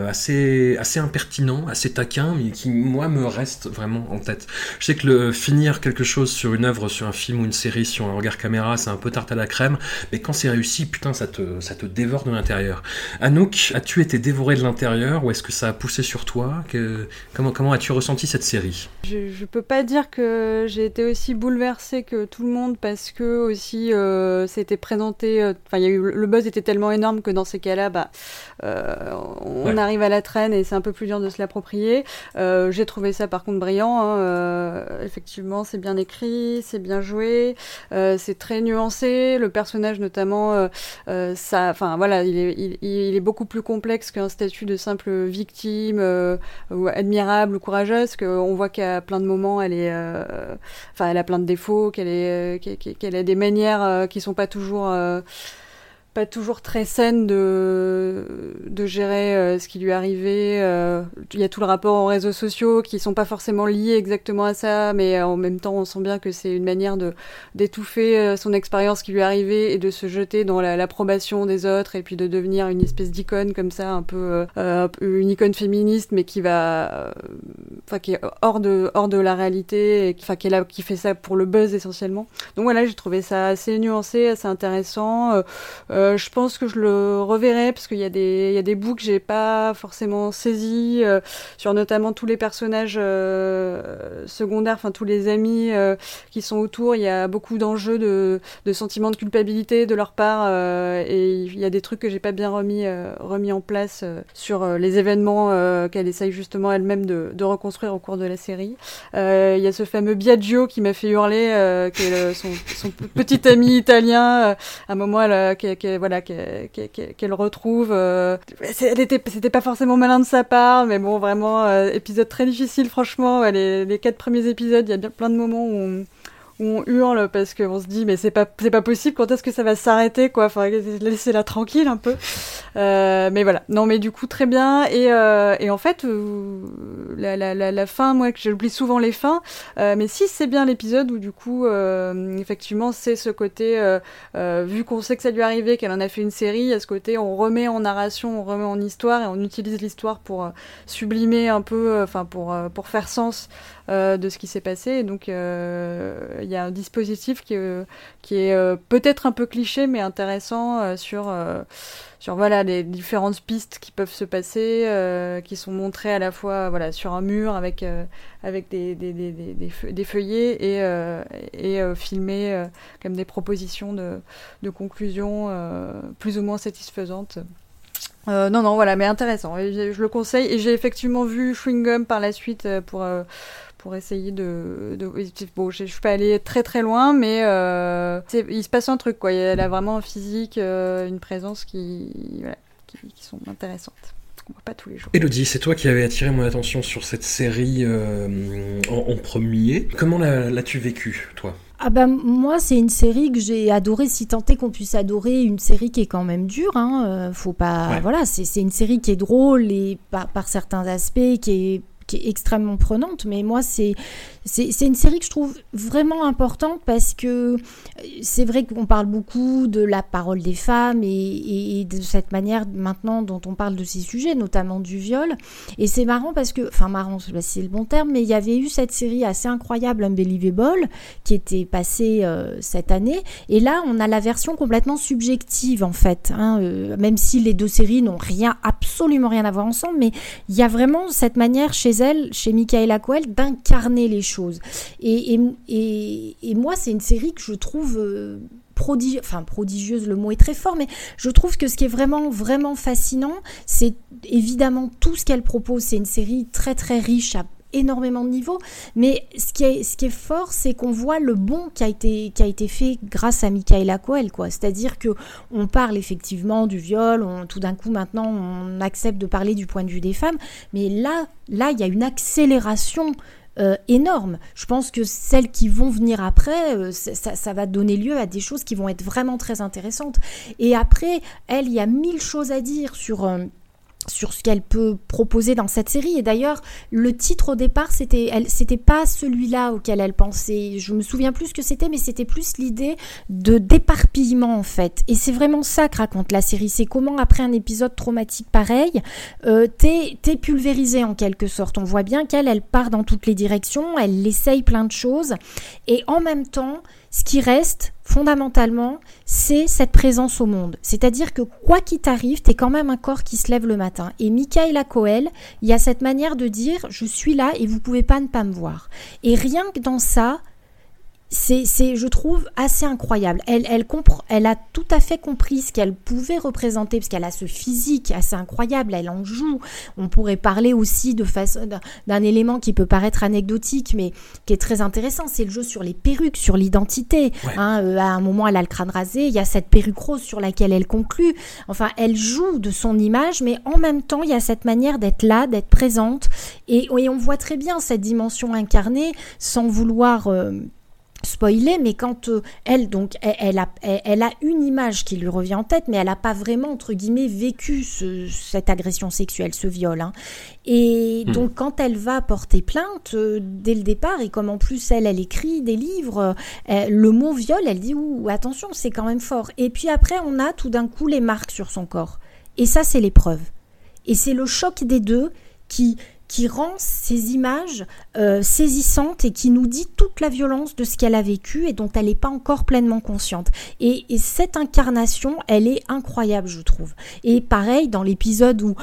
assez assez impertinent, assez taquin, mais qui moi me reste vraiment en tête. Je sais que le finir quelque chose sur une œuvre, sur un film ou une série, sur un regard caméra, c'est un peu tarte à la crème, mais quand c'est réussi, putain, ça te ça te dévore de l'intérieur. Anouk, as-tu été dévoré de l'intérieur ou est-ce que ça a poussé sur toi? Que, Comment comment as-tu ressenti cette série?
Je, je peux pas dire que j'ai été aussi bouleversée que tout le monde parce que aussi euh, c'était présenté. euh, Enfin, il y a eu le buzz était tellement énorme que dans ces cas-là, bah, euh, on
Ouais.
arrive à la traîne et c'est un peu plus dur de se l'approprier. Euh, j'ai trouvé ça par contre brillant. hein, euh, effectivement, c'est bien écrit, c'est bien joué, euh, c'est très nuancé. Le personnage notamment, euh, euh, ça, enfin voilà, il est, il, est beaucoup plus complexe qu'un statut de simple victime euh, ou admirable ou courageuse. Qu'on voit qu'à plein de moments, elle est, euh, enfin, elle a plein de défauts, qu'elle est, qu'elle- a des manières qui sont pas toujours pas toujours très saine de, de gérer euh, ce qui lui arrivait. Euh, il y a tout le rapport aux réseaux sociaux qui sont pas forcément liés exactement à ça, mais en même temps, on sent bien que c'est une manière de d'étouffer euh, son expérience qui lui arrivait et de se jeter dans l'approbation des autres et puis de devenir une espèce d'icône comme ça, un peu une icône féministe, mais qui va, enfin qui est hors de hors de la réalité, et qui, là, qui fait ça pour le buzz essentiellement. Donc voilà, j'ai trouvé ça assez nuancé, assez intéressant. Euh, je pense que je le reverrai parce qu'il y a des, bouts que j'ai pas forcément saisis euh, sur notamment tous les personnages euh, secondaires, enfin tous les amis qui sont autour. Il y a beaucoup d'enjeux de, de sentiments de culpabilité de leur part et il y a des trucs que j'ai pas bien remis, remis en place sur les événements qu'elle essaye justement elle-même de, reconstruire au cours de la série. Il y a ce fameux Biagio qui m'a fait hurler, qui est son, petit ami italien. à un moment, elle, qui voilà qu'elle retrouve. Euh, c'était pas forcément malin de sa part, mais bon, vraiment euh, épisode très difficile, franchement. les, les, quatre premiers épisodes, il y a bien plein de moments où on hurle parce qu'on se dit mais c'est pas c'est pas possible quand est-ce que ça va s'arrêter quoi? Enfin laissez-la tranquille un peu. Euh, mais voilà. Non mais du coup très bien. Et, euh, et en fait euh, la, la, la, fin moi que j'oublie souvent les fins mais si c'est bien l'épisode où du coup effectivement c'est ce côté vu qu'on sait que ça lui est arrivé qu'elle en a fait une série à ce côté on remet en narration on remet en histoire et on utilise l'histoire pour sublimer un peu enfin pour pour faire sens euh, de ce qui s'est passé. donc, euh, il y a un dispositif qui, euh, qui est peut-être un peu cliché, mais intéressant sur, sur voilà, les différentes pistes qui peuvent se passer, qui sont montrées à la fois voilà, sur un mur avec, avec des, des, des, des, feuillets et, et filmées comme des propositions de, de conclusion plus ou moins satisfaisantes. non, non, voilà, mais intéressant. je, je le conseille. Et j'ai effectivement vu Chewing Gum par la suite pour, pour essayer de, de... bon je, suis pas allée très très loin mais euh, il se passe un truc quoi elle a vraiment un physique euh, une présence qui, voilà, qui, qui sont intéressantes on voit pas tous les jours.
Elodie, c'est toi qui avais attiré mon attention sur cette série euh, en, en, premier. Comment l'as-tu vécu, toi?
Ah bah moi c'est une série que j'ai adorée si tant est qu'on puisse adorer une série qui est quand même dure hein. Faut pas voilà c'est une série qui est drôle et par, par certains aspects qui est qui est extrêmement prenante, mais moi, c'est c'est une série que je trouve vraiment importante parce que c'est vrai qu'on parle beaucoup de la parole des femmes et, de cette manière maintenant dont on parle de ces sujets, notamment du viol. Et c'est marrant parce que, enfin marrant, c'est le bon terme, mais il y avait eu cette série assez incroyable, Unbelievable, qui était passée euh, cette année. Et là, on a la version complètement subjective en fait, hein, euh, même si les deux séries n'ont rien, absolument rien à voir ensemble, mais il y a vraiment cette manière chez chez Michaela Coel, d'incarner les choses. Et, et, moi, c'est une série que je trouve euh, prodigieuse, prodigieuse, le mot est très fort, mais je trouve que ce qui est vraiment, vraiment fascinant, c'est évidemment tout ce qu'elle propose. C'est une série très, très riche à énormément de niveaux. Mais ce qui est, ce qui est fort, c'est qu'on voit le bon qui a été, qui a été fait grâce à Michaela Coel. C'est-à-dire que on parle effectivement du viol, tout d'un coup maintenant on accepte de parler du point de vue des femmes, mais là, là, il y a une accélération euh, énorme. Je pense que celles qui vont venir après, euh, ça, ça, va donner lieu à des choses qui vont être vraiment très intéressantes. Et après, elle, il y a mille choses à dire sur... Euh, sur ce qu'elle peut proposer dans cette série. Et d'ailleurs, le titre au départ, c'était, elle, c'était pas celui-là auquel elle pensait. Je me souviens plus ce que c'était, mais c'était plus l'idée de d'éparpillement en fait. Et c'est vraiment ça que raconte la série. C'est comment après un épisode traumatique pareil, euh, t'es, t'es pulvérisé en quelque sorte. On voit bien qu'elle, elle part dans toutes les directions, elle essaye plein de choses, et en même temps, ce qui reste, fondamentalement, c'est cette présence au monde. C'est-à-dire que quoi qu'il t'arrive, t'es quand même un corps qui se lève le matin. Et Michaela Coel, il y a cette manière de dire, je suis là et vous pouvez pas ne pas me voir. Et rien que dans ça, c'est, je trouve, assez incroyable. Elle, elle, comprend, elle a tout à fait compris ce qu'elle pouvait représenter, parce qu'elle a ce physique assez incroyable, elle en joue. On pourrait parler aussi de façon, d'un élément qui peut paraître anecdotique, mais qui est très intéressant, c'est le jeu sur les perruques, sur l'identité. Hein, euh, à un moment, elle a le crâne rasé, il y a cette perruque rose sur laquelle elle conclut. Enfin, elle joue de son image, mais en même temps, il y a cette manière d'être là, d'être présente, et, on voit très bien cette dimension incarnée, sans vouloir... Euh, spoiler, mais quand euh, elle, donc, elle, a, elle, a une image qui lui revient en tête, mais elle n'a pas vraiment, entre guillemets, vécu cette agression sexuelle, ce viol. Hein. Et hmm. donc, quand elle va porter plainte, euh, dès le départ, et comme en plus, elle, elle écrit des livres, euh, le mot viol, elle dit, ouh, attention, c'est quand même fort. Et puis après, on a tout d'un coup les marques sur son corps. Et ça, c'est l'épreuve. Et c'est le choc des deux qui qui rend ces images euh, saisissantes et qui nous dit toute la violence de ce qu'elle a vécu et dont elle n'est pas encore pleinement consciente. Et, et, cette incarnation, elle est incroyable, je trouve. Et pareil, dans l'épisode où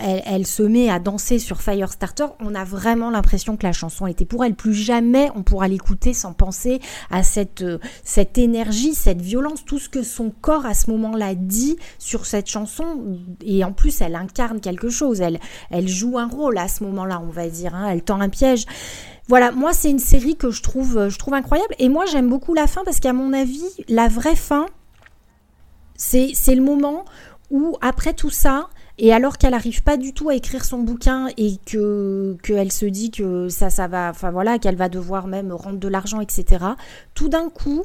elle, se met à danser sur Firestarter, on a vraiment l'impression que la chanson était pour elle. Plus jamais on pourra l'écouter sans penser à cette, euh, cette énergie, cette violence, tout ce que son corps à ce moment-là dit sur cette chanson. Et en plus, elle incarne quelque chose. Elle, elle joue un rôle à ce moment-là, on va dire. Hein. Elle tend un piège. Voilà, moi c'est une série que je trouve, je trouve incroyable. Et moi j'aime beaucoup la fin parce qu'à mon avis, la vraie fin, c'est le moment où après tout ça, et alors qu'elle n'arrive pas du tout à écrire son bouquin et que qu'elle se dit que ça, ça va, enfin voilà, qu'elle va devoir même rendre de l'argent, etc. Tout d'un coup,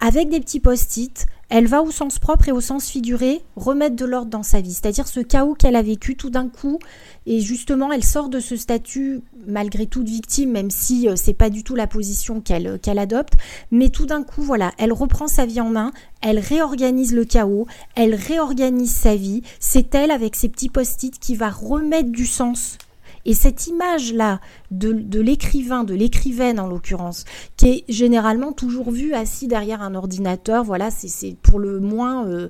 avec des petits post-it, elle va au sens propre et au sens figuré remettre de l'ordre dans sa vie. C'est-à-dire ce chaos qu'elle a vécu tout d'un coup, et justement, elle sort de ce statut, malgré tout, de victime, même si euh, c'est pas du tout la position qu'elle qu'elle adopte. Mais tout d'un coup, voilà, elle reprend sa vie en main, elle réorganise le chaos, elle réorganise sa vie. C'est elle, avec ses petits post-it, qui va remettre du sens et cette image-là de, l'écrivain, de l'écrivaine en l'occurrence, qui est généralement toujours vue assis derrière un ordinateur, voilà, c'est pour le moins euh,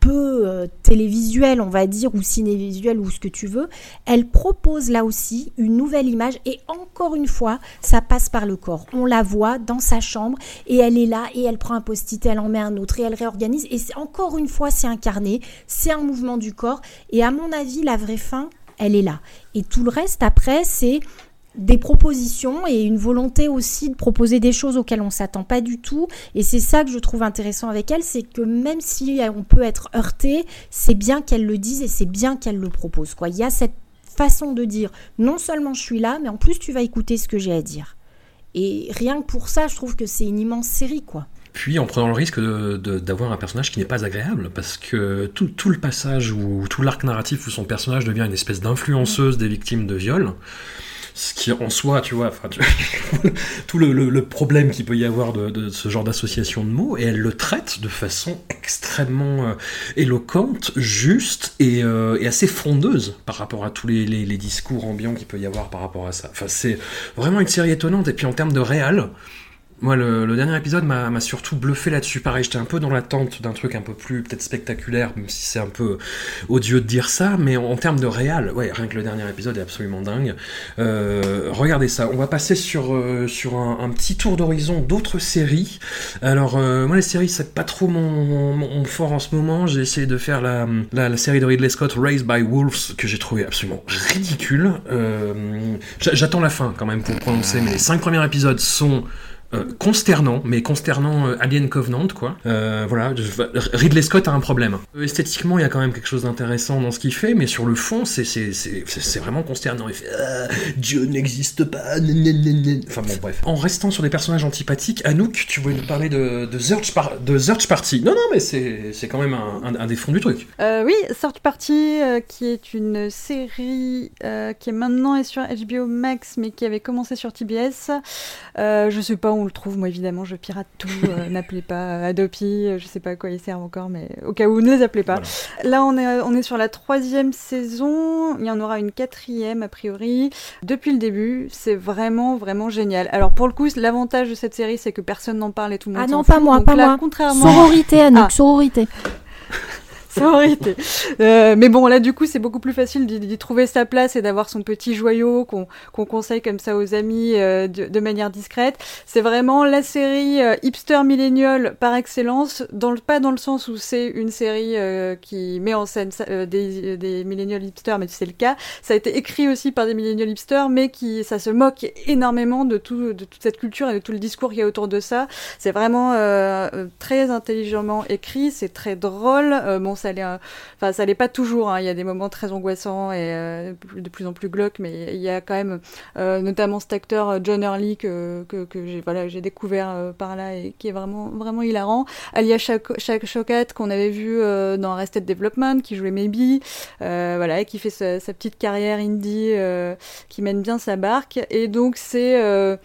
peu euh, télévisuel, on va dire, ou cinévisuel, ou ce que tu veux, elle propose là aussi une nouvelle image, et encore une fois, ça passe par le corps. On la voit dans sa chambre, et elle est là, et elle prend un post-it, elle en met un autre, et elle réorganise, et encore une fois, c'est incarné, c'est un mouvement du corps, et à mon avis, la vraie fin, elle est là. Et tout le reste, après, c'est des propositions et une volonté aussi de proposer des choses auxquelles on ne s'attend pas du tout. Et c'est ça que je trouve intéressant avec elle, c'est que même si on peut être heurté, c'est bien qu'elle le dise et c'est bien qu'elle le propose. Quoi. Il y a cette façon de dire, non seulement je suis là, mais en plus tu vas écouter ce que j'ai à dire. Et rien que pour ça, je trouve que c'est une immense série, quoi
puis en prenant le risque d'avoir un personnage qui n'est pas agréable, parce que tout, le passage ou tout l'arc narratif où son personnage devient une espèce d'influenceuse des victimes de viol, ce qui en soi, tu vois, tout le, problème qu'il peut y avoir de, ce genre d'association de mots, et elle le traite de façon extrêmement euh, éloquente, juste euh, et, assez frondeuse par rapport à tous les, discours ambiants qu'il peut y avoir par rapport à ça. Enfin, c'est vraiment une série étonnante, et puis en termes de réel, moi, le, dernier épisode m'a surtout bluffé là-dessus. Pareil, j'étais un peu dans l'attente d'un truc un peu plus peut-être spectaculaire, même si c'est un peu odieux de dire ça, mais en, termes de réal, ouais, rien que le dernier épisode est absolument dingue. Euh, regardez ça. On va passer sur euh, sur un, petit tour d'horizon d'autres séries. Alors, euh, moi, les séries, c'est pas trop mon, fort en ce moment. J'ai essayé de faire la, la, série de Ridley Scott, Raised by Wolves, que j'ai trouvé absolument ridicule. J'attends la fin quand même pour prononcer, mais les cinq premiers épisodes sont euh, consternant, mais consternant euh, Alien Covenant, quoi. Euh, voilà, Ridley Scott a un problème. esthétiquement, il y a quand même quelque chose d'intéressant dans ce qu'il fait, mais sur le fond, c'est vraiment consternant. Il fait ah, Dieu n'existe pas. Enfin bon, bref. En restant sur des personnages antipathiques, Anouk, tu voulais nous parler de, de, Search, de Search Party. Non, non, mais c'est quand même un, un, des fonds du truc.
oui, Search Party, qui est une série qui est maintenant est sur HBO Max, mais qui avait commencé sur TBS. je sais pas on le trouve. Moi, évidemment, je pirate tout. Euh, n'appelez pas Adopi, euh, je sais pas à quoi ils servent encore, mais au cas où, ne les appelez pas. Là, on est, on est sur la troisième saison. Il y en aura une quatrième, a priori. Depuis le début, c'est vraiment, vraiment génial. Alors, pour le coup, l'avantage de cette série, c'est que personne n'en parle et tout le monde
Ah non, pas moi, pas moi. Contrairement... Sororité, Anouk, ah. sororité.
Euh, mais bon, là, du coup, c'est beaucoup plus facile d'y trouver sa place et d'avoir son petit joyau qu'on conseille comme ça aux amis euh, de, manière discrète. C'est vraiment la série euh, hipster millénial par excellence, dans le, pas dans le sens où c'est une série qui met en scène des, des millénials hipsters, mais c'est le cas. Ça a été écrit aussi par des millénials hipsters, mais qui ça se moque énormément de, tout, de toute cette culture et de tout le discours qu'il y a autour de ça. C'est vraiment très intelligemment écrit, c'est très drôle. Ça l'est, enfin ça l'est pas toujours. hein. Il y a des moments très angoissants et euh, de plus en plus glauques, mais il y a quand même euh, notamment cet acteur euh, John Hurley que, j'ai découvert euh, par là et qui est vraiment vraiment hilarant. Alia Shaukat qu'on avait vu euh, dans Arrested Development, qui jouait Maybe, euh, voilà, et qui fait sa, sa petite carrière indie, euh, qui mène bien sa barque. Et donc c'est euh,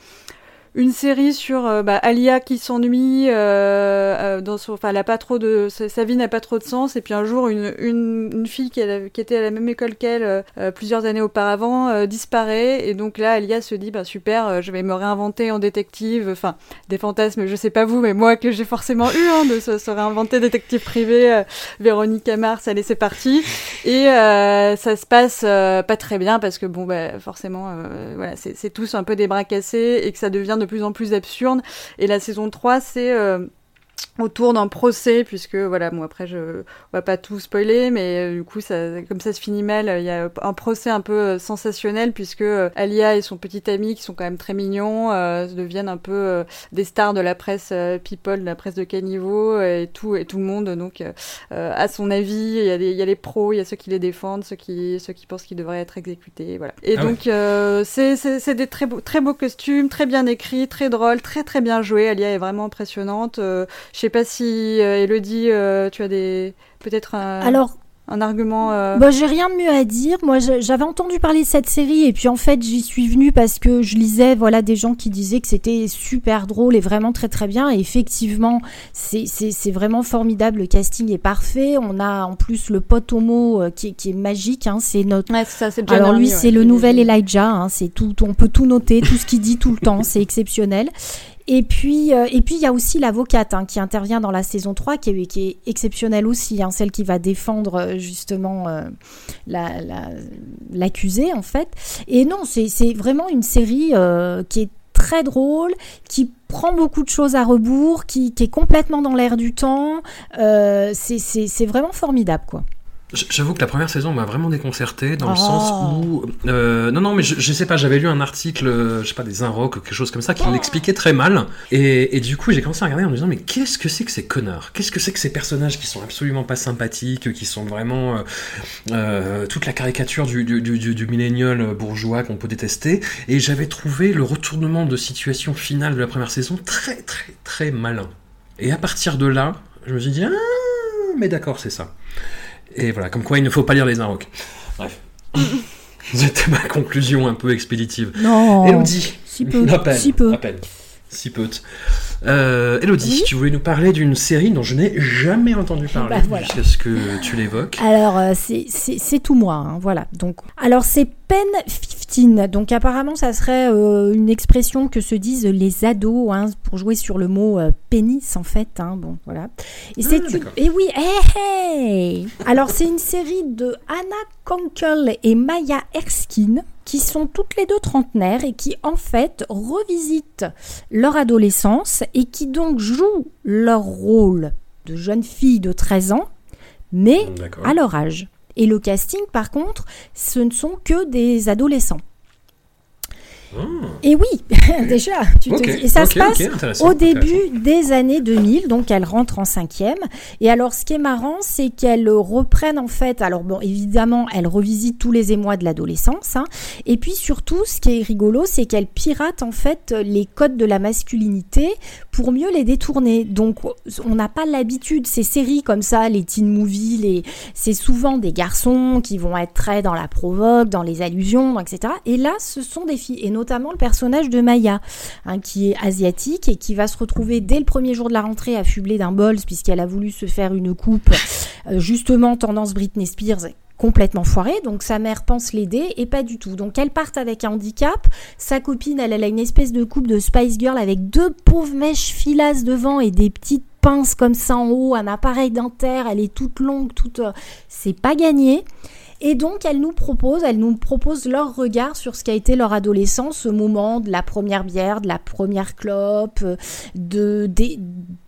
une série sur euh, bah, Alia qui s'ennuie, euh, euh, dans son, enfin, elle a pas trop de, sa, vie n'a pas trop de sens. Et puis un jour, une, une, une fille qui, a- qui était à la même école qu'elle euh, euh, plusieurs années auparavant euh, disparaît. Et donc là, Alia se dit, bah super, je vais me réinventer en détective. Enfin, des fantasmes, je sais pas vous, mais moi que j'ai forcément eu hein, de se, réinventer détective privé. Véronique Mars, allez, c'est parti. Et ça se passe pas très bien parce que bon, bah, forcément, voilà, c'est tous un peu des bras cassés et que ça devient de plus en plus absurde. Et la saison 3, c'est euh, autour d'un procès, puisque voilà, bon après je on va pas tout spoiler, mais euh, du coup ça, comme ça se finit mal, il y a un procès un peu euh, sensationnel puisque euh, Alia et son petit ami qui sont quand même très mignons euh, deviennent un peu des stars de la presse people, de la presse de caniveau et tout et tout le monde donc a son avis. Il y a des, il y a les pros, il y a ceux qui les défendent, ceux qui ceux qui pensent qu'ils devraient être exécutés, voilà. Et
Ah
donc euh, c'est c'est c'est des très beaux très beaux costumes, très bien écrits, très drôles, très très bien joués. Alia est vraiment impressionnante. Je sais pas si euh, Elodie, euh, tu as des peut-être un,
Alors,
un argument. euh,
Bah, j'ai rien de mieux à dire. Moi, j'avais entendu parler de cette série et puis en fait, j'y suis venue parce que je lisais voilà des gens qui disaient que c'était super drôle et vraiment très très bien. Et effectivement, c'est vraiment formidable. Le casting est parfait. On a en plus le pote homo qui est qui est magique. Hein. C'est notre
Ouais, ça,
alors lui, c'est
ouais,
le nouvel. Elijah. Hein, c'est tout, on peut tout noter, tout ce qu'il dit tout le temps, c'est exceptionnel. Et puis, euh, et puis il y a aussi l'avocate hein, qui intervient dans la saison 3, qui est, exceptionnelle aussi, hein, celle qui va défendre euh, justement euh, la- la- l'accusé en fait. Et non, c'est vraiment une série qui est très drôle, qui prend beaucoup de choses à rebours, qui, qui est complètement dans l'air du temps. C'est vraiment formidable, quoi.
J'avoue que la première saison m'a vraiment déconcerté dans le
Oh.
sens où euh, non non mais je, je sais pas j'avais lu un article je sais pas des Inrocks ou quelque chose comme ça qui l'expliquait très mal. Et, et du coup j'ai commencé à regarder en me disant mais qu'est-ce que c'est que ces connards? Qu'est-ce que c'est que ces personnages qui sont absolument pas sympathiques qui sont vraiment euh, euh, toute la caricature du, du, du, du, du millénial bourgeois qu'on peut détester? Et j'avais trouvé le retournement de situation finale de la première saison très très très malin. Et à partir de là je me suis dit ah mais d'accord c'est ça et voilà, comme quoi il ne faut pas lire les Inrocks. Bref. C'était ma conclusion un peu expéditive.
Non.
Elodie,
Si peu. Si peu.
Si peu. Euh, Elodie,
Oui
tu voulais nous parler d'une série dont je n'ai jamais entendu parler
Bah, voilà.
jusqu'à ce que tu l'évoques.
Alors, euh, c'est tout moi, hein, voilà. Donc, alors c'est Pen 15. Donc, apparemment, ça serait euh, une expression que se disent les ados hein, pour jouer sur le mot euh, pénis, en fait. hein, bon, voilà. Et c'est une. Et oui, hey, hey Alors, c'est une série de Anna Konkel et Maya Erskine qui sont toutes les deux trentenaires et qui en fait revisitent leur adolescence et qui donc jouent leur rôle de jeunes filles de 13 ans, mais à leur âge. Et le casting, par contre, ce ne sont que des adolescents. Et oui, déjà, tu te dis- et ça se passe au début des années 2000, donc elle rentre en cinquième. Et alors, ce qui est marrant, c'est qu'elles reprennent en fait. Alors bon, évidemment, elles revisitent tous les émois de l'adolescence. hein. Et puis surtout, ce qui est rigolo, c'est qu'elles piratent en fait les codes de la masculinité pour mieux les détourner. Donc, on n'a pas l'habitude ces séries comme ça, les teen movies, les c'est souvent des garçons qui vont être très dans la provoque, dans les allusions, etc. Et là, ce sont des filles, et notamment le personnage de Maya, hein, qui est asiatique et qui va se retrouver dès le premier jour de la rentrée affublée d'un bols puisqu'elle a voulu se faire une coupe, euh, justement tendance Britney Spears complètement foirée, donc sa mère pense l'aider et pas du tout. Donc elles partent avec un handicap, sa copine elle, elle a une espèce de coupe de Spice Girl avec deux pauvres mèches filasses devant et des petites pinces comme ça en haut, un appareil dentaire, elle est toute longue, toute... euh, c'est pas gagné. Et donc, elles nous proposent, elles nous proposent leur regard sur ce qu'a été leur adolescence, ce moment de la première bière, de la première clope, euh, de, des,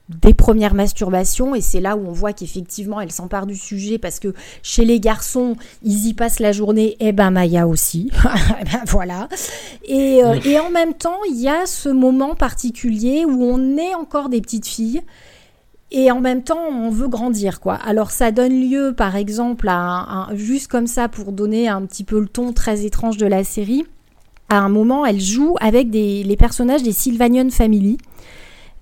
des premières masturbations. Et c'est là où on voit qu'effectivement, elles s'emparent du sujet parce que chez les garçons, ils y passent la journée. Et ben, Maya aussi. Eh ben, voilà. Et, euh, et en même temps, il y a ce moment particulier où on est encore des petites filles et en même temps on veut grandir quoi. Alors ça donne lieu par exemple à un, juste comme ça pour donner un petit peu le ton très étrange de la série. À un moment, elle joue avec des, les personnages des Sylvanian Family.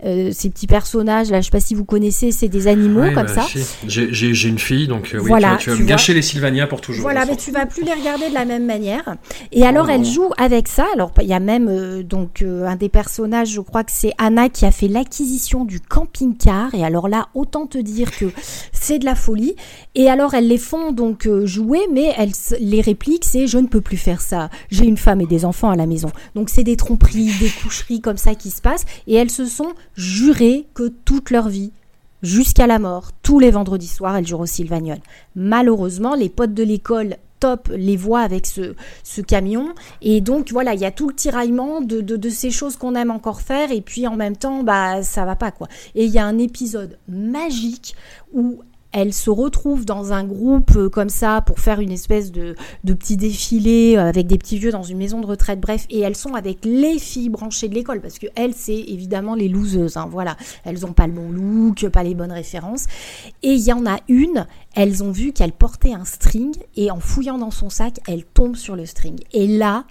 Euh, ces petits personnages, là, je sais pas si vous connaissez, c'est des animaux
Ouais,
comme
bah,
ça.
si. J'ai- une fille, donc euh, oui,
Voilà,
tu vas, tu vas
tu
me gâcher les Sylvania pour toujours.
Voilà, mais tu vas plus les regarder de la même manière. Et alors,
Oh
elle joue avec ça. Alors, il y a même euh, donc euh, un des personnages, je crois que c'est Anna qui a fait l'acquisition du camping-car. Et alors là, autant te dire que c'est de la folie. Et alors, elles les font donc jouer, mais elles les répliques, c'est je ne peux plus faire ça. J'ai une femme et des enfants à la maison. Donc, c'est des tromperies, des coucheries comme ça qui se passent. Et elles se sont jurées que toute leur vie, jusqu'à la mort, tous les vendredis soirs, elles jouent au Sylvanion. Malheureusement, les potes de l'école top les voient avec ce, ce camion. Et donc, voilà, il y a tout le tiraillement de, de, de ces choses qu'on aime encore faire. Et puis, en même temps, bah, ça va pas, quoi. Et il y a un épisode magique où elle se retrouve dans un groupe euh, comme ça pour faire une espèce de, petit défilé euh, avec des petits vieux dans une maison de retraite, bref, et elles sont avec les filles branchées de l'école parce que elles, c'est évidemment les loseuses, hein, voilà, elles ont pas le bon look, pas les bonnes références, et il y en a une, elles ont vu qu'elle portait un string et en fouillant dans son sac, elle tombe sur le string, et là,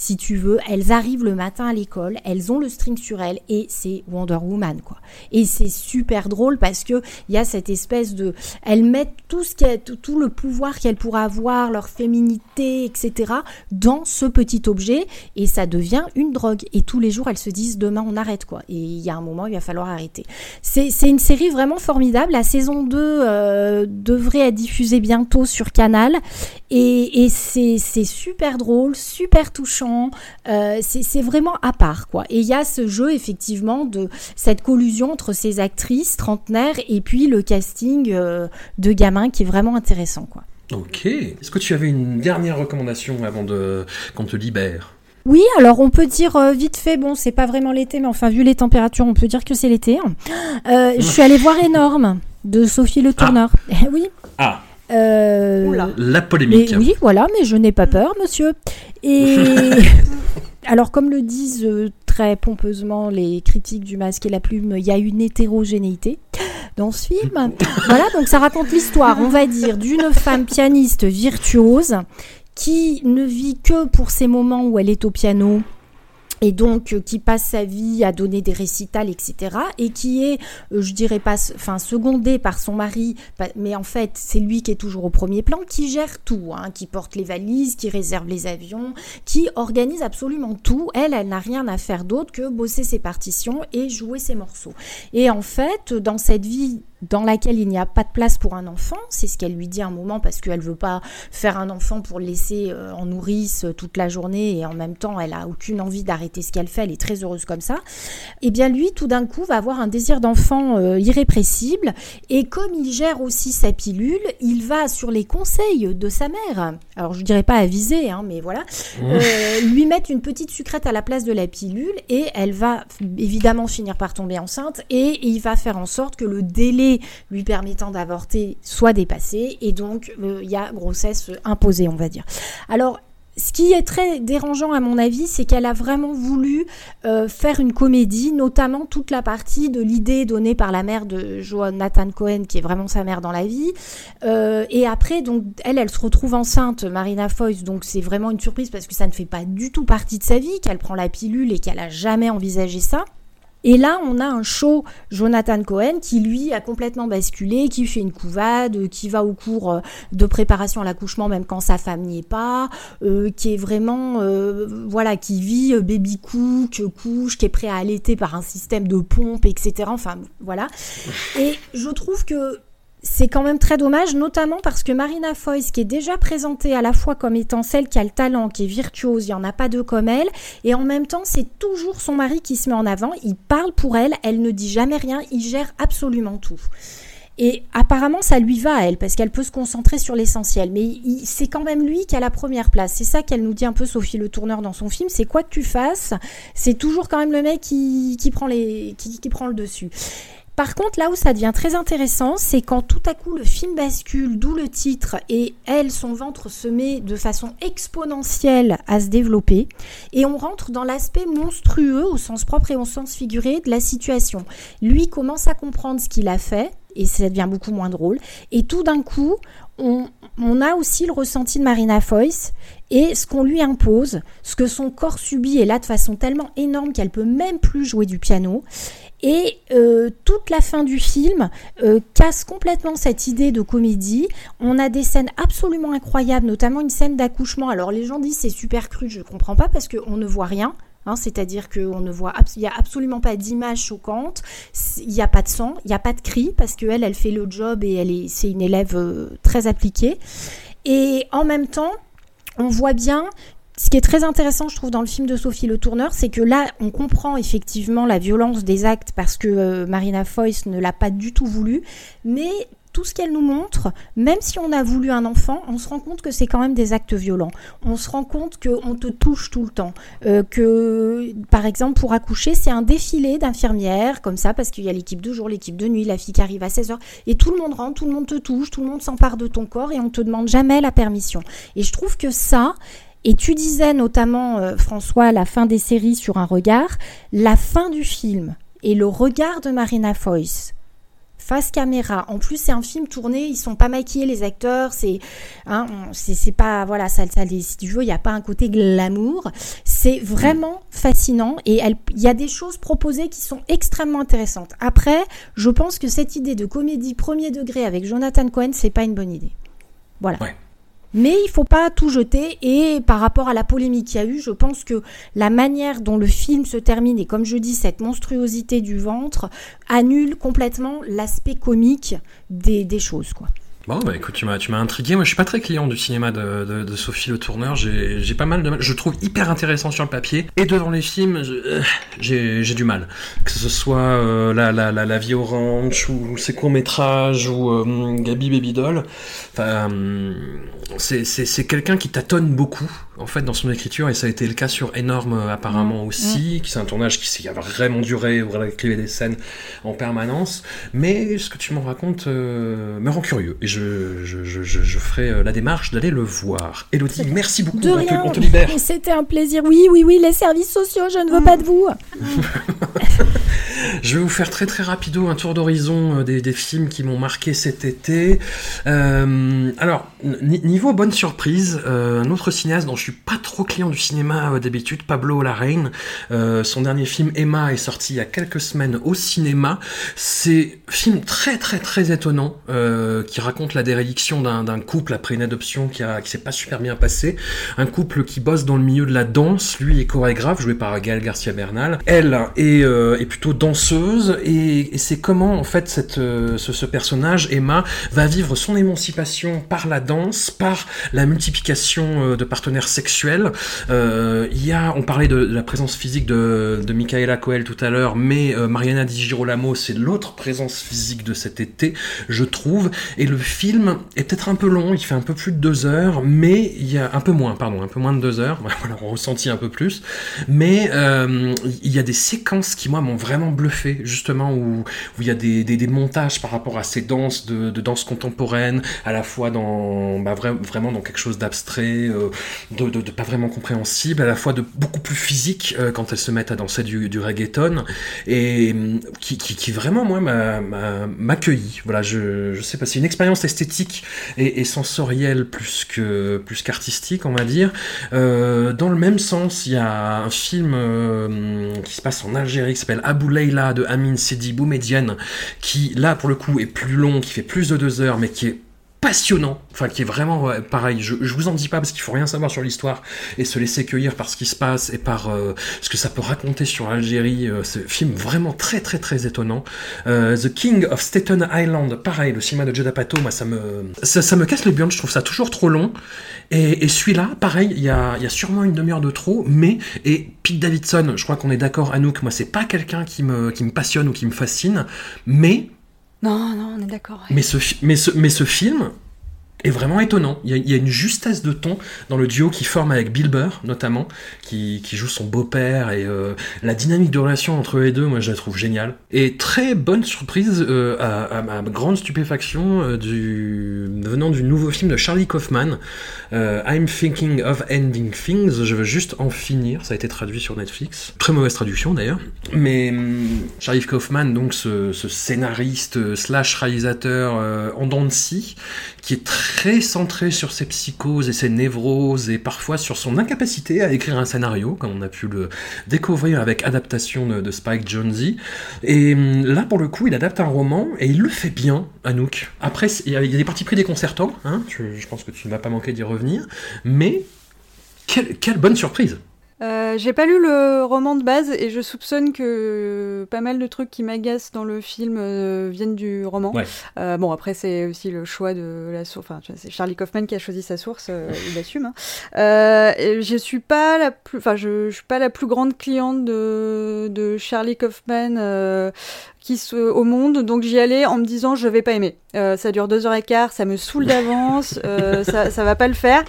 si tu veux, elles arrivent le matin à l'école, elles ont le string sur elles et c'est Wonder Woman quoi. Et c'est super drôle parce que il y a cette espèce de, elles mettent tout ce tout, tout le pouvoir qu'elles pourraient avoir, leur féminité, etc. dans ce petit objet et ça devient une drogue. Et tous les jours elles se disent demain on arrête quoi. Et il y a un moment il va falloir arrêter. C'est, c'est une série vraiment formidable. La saison 2 euh, devrait être diffusée bientôt sur Canal et, et c'est, c'est super drôle, super touchant. Euh, c'est, vraiment à part quoi. Et il y a ce jeu effectivement de cette collusion entre ces actrices trentenaires et puis le casting euh, de gamins qui est vraiment intéressant quoi.
Ok. Est-ce que tu avais une dernière recommandation avant de qu'on te libère?
Oui, alors on peut dire euh, vite fait, bon, c'est pas vraiment l'été, mais enfin, vu les températures, on peut dire que c'est l'été. Euh, je suis allée voir Énorme de Sophie Le Tourneur. Eh oui.
Ah,
Euh,
Oula.
la
mais
polémique.
oui, voilà, mais je n'ai pas peur, monsieur. Et alors, comme le disent euh, très pompeusement les critiques du Masque et la Plume, il y a une hétérogénéité dans ce film. voilà, donc ça raconte l'histoire, on va dire, d'une femme pianiste virtuose qui ne vit que pour ces moments où elle est au piano et donc euh, qui passe sa vie à donner des récitals, etc. Et qui est, euh, je dirais pas, enfin secondée par son mari, mais en fait c'est lui qui est toujours au premier plan, qui gère tout, hein, qui porte les valises, qui réserve les avions, qui organise absolument tout. Elle, elle n'a rien à faire d'autre que bosser ses partitions et jouer ses morceaux. Et en fait, dans cette vie dans laquelle il n'y a pas de place pour un enfant, c'est ce qu'elle lui dit à un moment parce qu'elle veut pas faire un enfant pour le laisser euh, en nourrice euh, toute la journée et en même temps elle a aucune envie d'arrêter ce qu'elle fait, elle est très heureuse comme ça. Et bien lui tout d'un coup va avoir un désir d'enfant euh, irrépressible. Et comme il gère aussi sa pilule, il va sur les conseils de sa mère. Alors je dirais pas aviser hein, mais voilà, euh, lui mettre une petite sucrète à la place de la pilule et elle va évidemment finir par tomber enceinte et il va faire en sorte que le délai lui permettant d'avorter soit dépassé et donc euh, il y a grossesse imposée on va dire. Alors ce qui est très dérangeant à mon avis, c'est qu'elle a vraiment voulu euh, faire une comédie, notamment toute la partie de l'idée donnée par la mère de Jonathan Cohen, qui est vraiment sa mère dans la vie. Euh, et après, donc elle, elle se retrouve enceinte, Marina Foïs, donc c'est vraiment une surprise parce que ça ne fait pas du tout partie de sa vie, qu'elle prend la pilule et qu'elle a jamais envisagé ça. Et là, on a un show Jonathan Cohen qui lui a complètement basculé, qui fait une couvade, qui va au cours euh, de préparation à l'accouchement même quand sa femme n'y est pas, euh, qui est vraiment euh, voilà, qui vit euh, baby cook, couche, qui est prêt à allaiter par un système de pompe, etc. Enfin voilà. Et je trouve que c'est quand même très dommage, notamment parce que Marina Foïs, qui est déjà présentée à la fois comme étant celle qui a le talent, qui est virtuose, il n'y en a pas deux comme elle, et en même temps, c'est toujours son mari qui se met en avant, il parle pour elle, elle ne dit jamais rien, il gère absolument tout. Et apparemment, ça lui va à elle, parce qu'elle peut se concentrer sur l'essentiel. Mais c'est quand même lui qui a la première place. C'est ça qu'elle nous dit un peu Sophie Le Tourneur dans son film. C'est quoi que tu fasses, c'est toujours quand même le mec qui, qui prend, les, qui, qui prend le dessus. Par contre, là où ça devient très intéressant, c'est quand tout à coup le film bascule, d'où le titre, et elle, son ventre se met de façon exponentielle à se développer, et on rentre dans l'aspect monstrueux au sens propre et au sens figuré de la situation. Lui commence à comprendre ce qu'il a fait, et ça devient beaucoup moins drôle. Et tout d'un coup, on, a aussi le ressenti de Marina Foyce et ce qu'on lui impose, ce que son corps subit, est là de façon tellement énorme qu'elle peut même plus jouer du piano. Et euh, toute la fin du film euh, casse complètement cette idée de comédie. On a des scènes absolument incroyables, notamment une scène d'accouchement. Alors les gens disent c'est super cru, je ne comprends pas parce qu'on ne voit rien. Hein, c'est-à-dire qu'on ne voit, il n'y a absolument pas d'image choquante, il n'y a pas de sang, il n'y a pas de cri parce qu'elle, elle fait le job et elle est, c'est une élève euh, très appliquée. Et en même temps, on voit bien ce qui est très intéressant, je trouve, dans le film de Sophie Le Tourneur, c'est que là, on comprend effectivement la violence des actes parce que euh, Marina Foyce ne l'a pas du tout voulu, mais tout ce qu'elle nous montre, même si on a voulu un enfant, on se rend compte que c'est quand même des actes violents. On se rend compte qu'on te touche tout le temps. Euh, que, par exemple, pour accoucher, c'est un défilé d'infirmières, comme ça, parce qu'il y a l'équipe de jour, l'équipe de nuit, la fille qui arrive à 16h, et tout le monde rentre, tout le monde te touche, tout le monde s'empare de ton corps, et on te demande jamais la permission. Et je trouve que ça, et tu disais notamment, euh, François, la fin des séries sur un regard, la fin du film et le regard de Marina Foyce face caméra. En plus, c'est un film tourné, ils sont pas maquillés les acteurs, c'est hein, c'est pas voilà, ça, ça si tu veux, il y a pas un côté glamour. C'est vraiment fascinant et il y a des choses proposées qui sont extrêmement intéressantes. Après, je pense que cette idée de comédie premier degré avec Jonathan Cohen, c'est pas une bonne idée. Voilà. Mais il faut pas tout jeter et par rapport à la polémique qu'il y a eu, je pense que la manière dont le film se termine et comme je dis cette monstruosité du ventre annule complètement l'aspect comique des, des choses quoi.
Bon, bah écoute, tu m'as, intrigué. Moi, je suis pas très client du cinéma de, de, Sophie Le Tourneur. J'ai, pas mal de mal. Je trouve hyper intéressant sur le papier. Et devant les films, euh, j'ai, j'ai du mal. Que ce soit euh, la, la, la, la, Vie Orange, ou ses courts-métrages, ou euh, Gabi Baby Doll. Enfin, c'est, c'est quelqu'un qui tâtonne beaucoup, en fait, dans son écriture. Et ça a été le cas sur Énorme, apparemment, mmh. aussi. Mmh. Qui c'est un tournage qui, a vraiment duré, où elle des scènes en permanence. Mais ce que tu m'en racontes me rend curieux je, je, je, je ferai euh, la démarche d'aller le voir. Elodie, merci beaucoup.
De rien. On te, libère. C'était un plaisir. Oui, oui, oui, les services sociaux, je ne veux pas de vous.
je vais vous faire très très rapido un tour d'horizon euh, des, films qui m'ont marqué cet été. Euh, alors, niveau bonne surprise, euh, un autre cinéaste dont je suis pas trop client du cinéma d'habitude, Pablo Larraine. Son dernier film Emma est sorti il y a quelques semaines au cinéma. C'est un film très très très étonnant qui raconte la dérédiction d'un couple après une adoption qui, a, qui s'est pas super bien passé. Un couple qui bosse dans le milieu de la danse, lui est chorégraphe, joué par Gaël Garcia Bernal. Elle est, est plutôt danseuse et, c'est comment en fait cette, euh, ce, personnage, Emma, va vivre son émancipation par la danse, par la multiplication euh, de partenaires sexuels. Il y a, on parlait de, la présence physique de, de Michaela Coel tout à l'heure, mais Mariana Di Girolamo, c'est l'autre présence physique de cet été, je trouve. Et le film est peut-être un peu long, il fait un peu plus de deux heures, mais il y a un peu moins, pardon, un peu moins de deux heures. On ressentit un peu plus, mais euh, il y a des séquences qui moi m'ont vraiment bluffé, justement où, il y a des, des, montages par rapport à ces danses de, de danse contemporaine, à la fois dans bah, vra vraiment dans quelque chose d'abstrait, euh, de, pas vraiment compréhensible, à la fois de beaucoup plus physique euh, quand elles se mettent à danser du, du reggaeton, et qui, qui, qui vraiment moi m'a. Voilà, je, je sais pas, c'est une expérience esthétique et, sensorielle plus que plus qu'artistique, on va dire. Euh, dans le même sens, il y a un film euh, qui se passe en Algérie qui s'appelle Abou De Amin Sidi Boumedienne, qui là pour le coup est plus long, qui fait plus de deux heures, mais qui est passionnant, enfin qui est vraiment pareil. Je, je vous en dis pas parce qu'il faut rien savoir sur l'histoire et se laisser cueillir par ce qui se passe et par euh, ce que ça peut raconter sur l'Algérie. Euh, ce film vraiment très très très étonnant. Euh, The King of Staten Island, pareil, le cinéma de Judd Apatow, moi ça me ça, ça me casse les burnes. Je trouve ça toujours trop long. Et, et celui-là, pareil, il y a, y a sûrement une demi-heure de trop, mais et Pete Davidson, je crois qu'on est d'accord, Anouk, moi c'est pas quelqu'un qui me qui me passionne ou qui me fascine, mais
non, non, on est d'accord.
Mais, ce, mais, ce, mais ce film est vraiment étonnant. Il y, a, une justesse de ton dans le duo qui forme avec Bill Burr, notamment, qui, qui joue son beau-père, et euh, la dynamique de relation entre les deux, moi je la trouve géniale. Et très bonne surprise, euh, à, ma grande stupéfaction, euh, venant du nouveau film de Charlie Kaufman, I'm Thinking of Ending Things, je veux juste en finir, ça a été traduit sur Netflix. Très mauvaise traduction d'ailleurs. Mais hum, Charlie Kaufman, donc ce, scénariste slash réalisateur en dents de qui est très centré sur ses psychoses et ses névroses et parfois sur son incapacité à écrire un scénario, comme on a pu le découvrir avec adaptation de, Spike Jonze. Et là, pour le coup, il adapte un roman et il le fait bien, Anouk. Après, il y a, des parties pris déconcertants, hein, je, pense que tu ne vas pas manquer d'y revenir, mais quelle bonne surprise!
Euh, j'ai pas lu le roman de base et je soupçonne que pas mal de trucs qui m'agacent dans le film euh, viennent du roman.
Ouais.
Euh, bon, après, c'est aussi le choix de la source. Enfin, c'est Charlie Kaufman qui a choisi sa source, euh, il assume. Hein. Euh, je suis pas la plus, enfin, je, je, suis pas la plus grande cliente de, de Charlie Kaufman euh, qui se, au monde, donc j'y allais en me disant je vais pas aimer. Euh, ça dure deux heures et quart, ça me saoule d'avance, euh, ça, ça va pas le faire.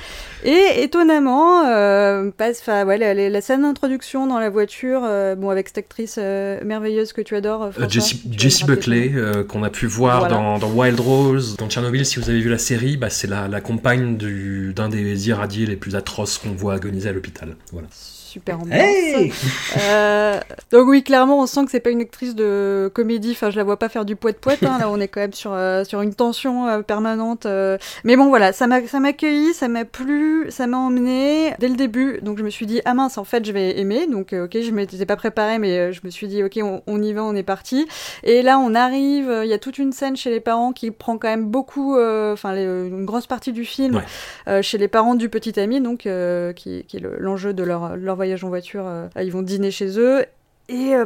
Et étonnamment, euh, passe, ouais, la, la, scène d'introduction dans la voiture, euh, bon avec cette actrice euh, merveilleuse que tu adores, François,
Jessie, Jessie Buckley, qu'on a pu voir
Voilà.
dans, dans, Wild Rose, dans Tchernobyl. Si vous avez vu la série, bah, c'est la, la compagne du- d'un des irradiés les plus atroces qu'on voit agoniser à l'hôpital. Voilà.
Super ambiance.
Hey
Euh, donc oui, clairement, on sent que c'est pas une actrice de comédie. Enfin, je la vois pas faire du poète poète. Hein. Là, on est quand même sur euh, sur une tension euh, permanente. euh. Mais bon, voilà, ça m'a ça m'a accueilli, ça m'a plu, ça m'a emmené dès le début. Donc je me suis dit ah mince, en fait, je vais aimer. Donc euh, ok, je m'étais pas préparée, mais euh, je me suis dit ok, on, on y va, on est parti. Et là, on arrive. euh, Il y a toute une scène chez les parents qui prend quand même beaucoup, enfin une grosse partie du film
Ouais.
euh, chez les parents du petit ami, donc euh, qui, qui est le- l'enjeu de leur, leur voyage en voiture. euh, ils vont dîner chez eux. Et euh,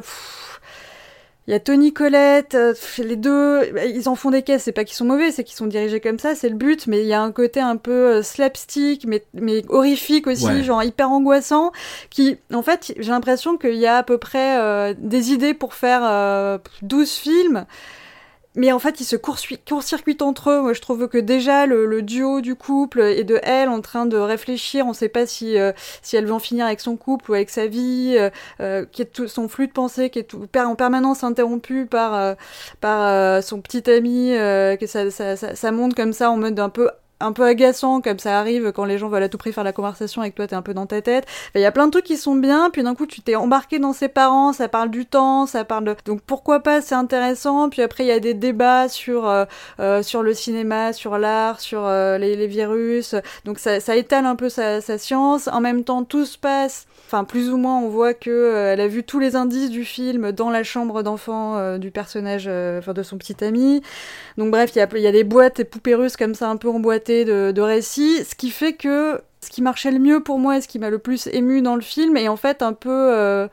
il y a Tony Colette, euh, les deux, bah, ils en font des caisses. C'est pas qu'ils sont mauvais, c'est qu'ils sont dirigés comme ça, c'est le but. Mais il y a un côté un peu slapstick, mais, mais horrifique aussi,
Ouais.
genre hyper angoissant. Qui, en fait, j'ai l'impression qu'il y a à peu près euh, des idées pour faire euh, 12 films. Mais en fait, ils se court- court-circuitent entre eux. Moi, je trouve que déjà, le, duo du couple et de elle en train de réfléchir, on sait pas si, euh, si elle veut en finir avec son couple ou avec sa vie, euh, euh, qui est tout, son flux de pensée qui est tout, en permanence interrompu par, euh, par son petit ami, que ça, ça, ça monte comme ça en mode un peu un peu agaçant comme ça arrive quand les gens veulent à tout prix faire la conversation avec toi t'es un peu dans ta tête. Il y a plein de trucs qui sont bien puis d'un coup tu t'es embarqué dans ses parents ça parle du temps ça parle de donc pourquoi pas c'est intéressant. Puis après il y a des débats sur euh, euh, sur le cinéma sur l'art sur euh, les, virus. Donc ça, étale un peu sa, science. En même temps tout se passe enfin plus ou moins on voit que elle a vu tous les indices du film dans la chambre d'enfant du personnage enfin de son petit ami. Donc bref il y a, y a des boîtes et poupées russes comme ça un peu de, de récits ce qui fait que ce qui marchait le mieux pour moi et ce qui m'a le plus ému dans le film est en fait un peu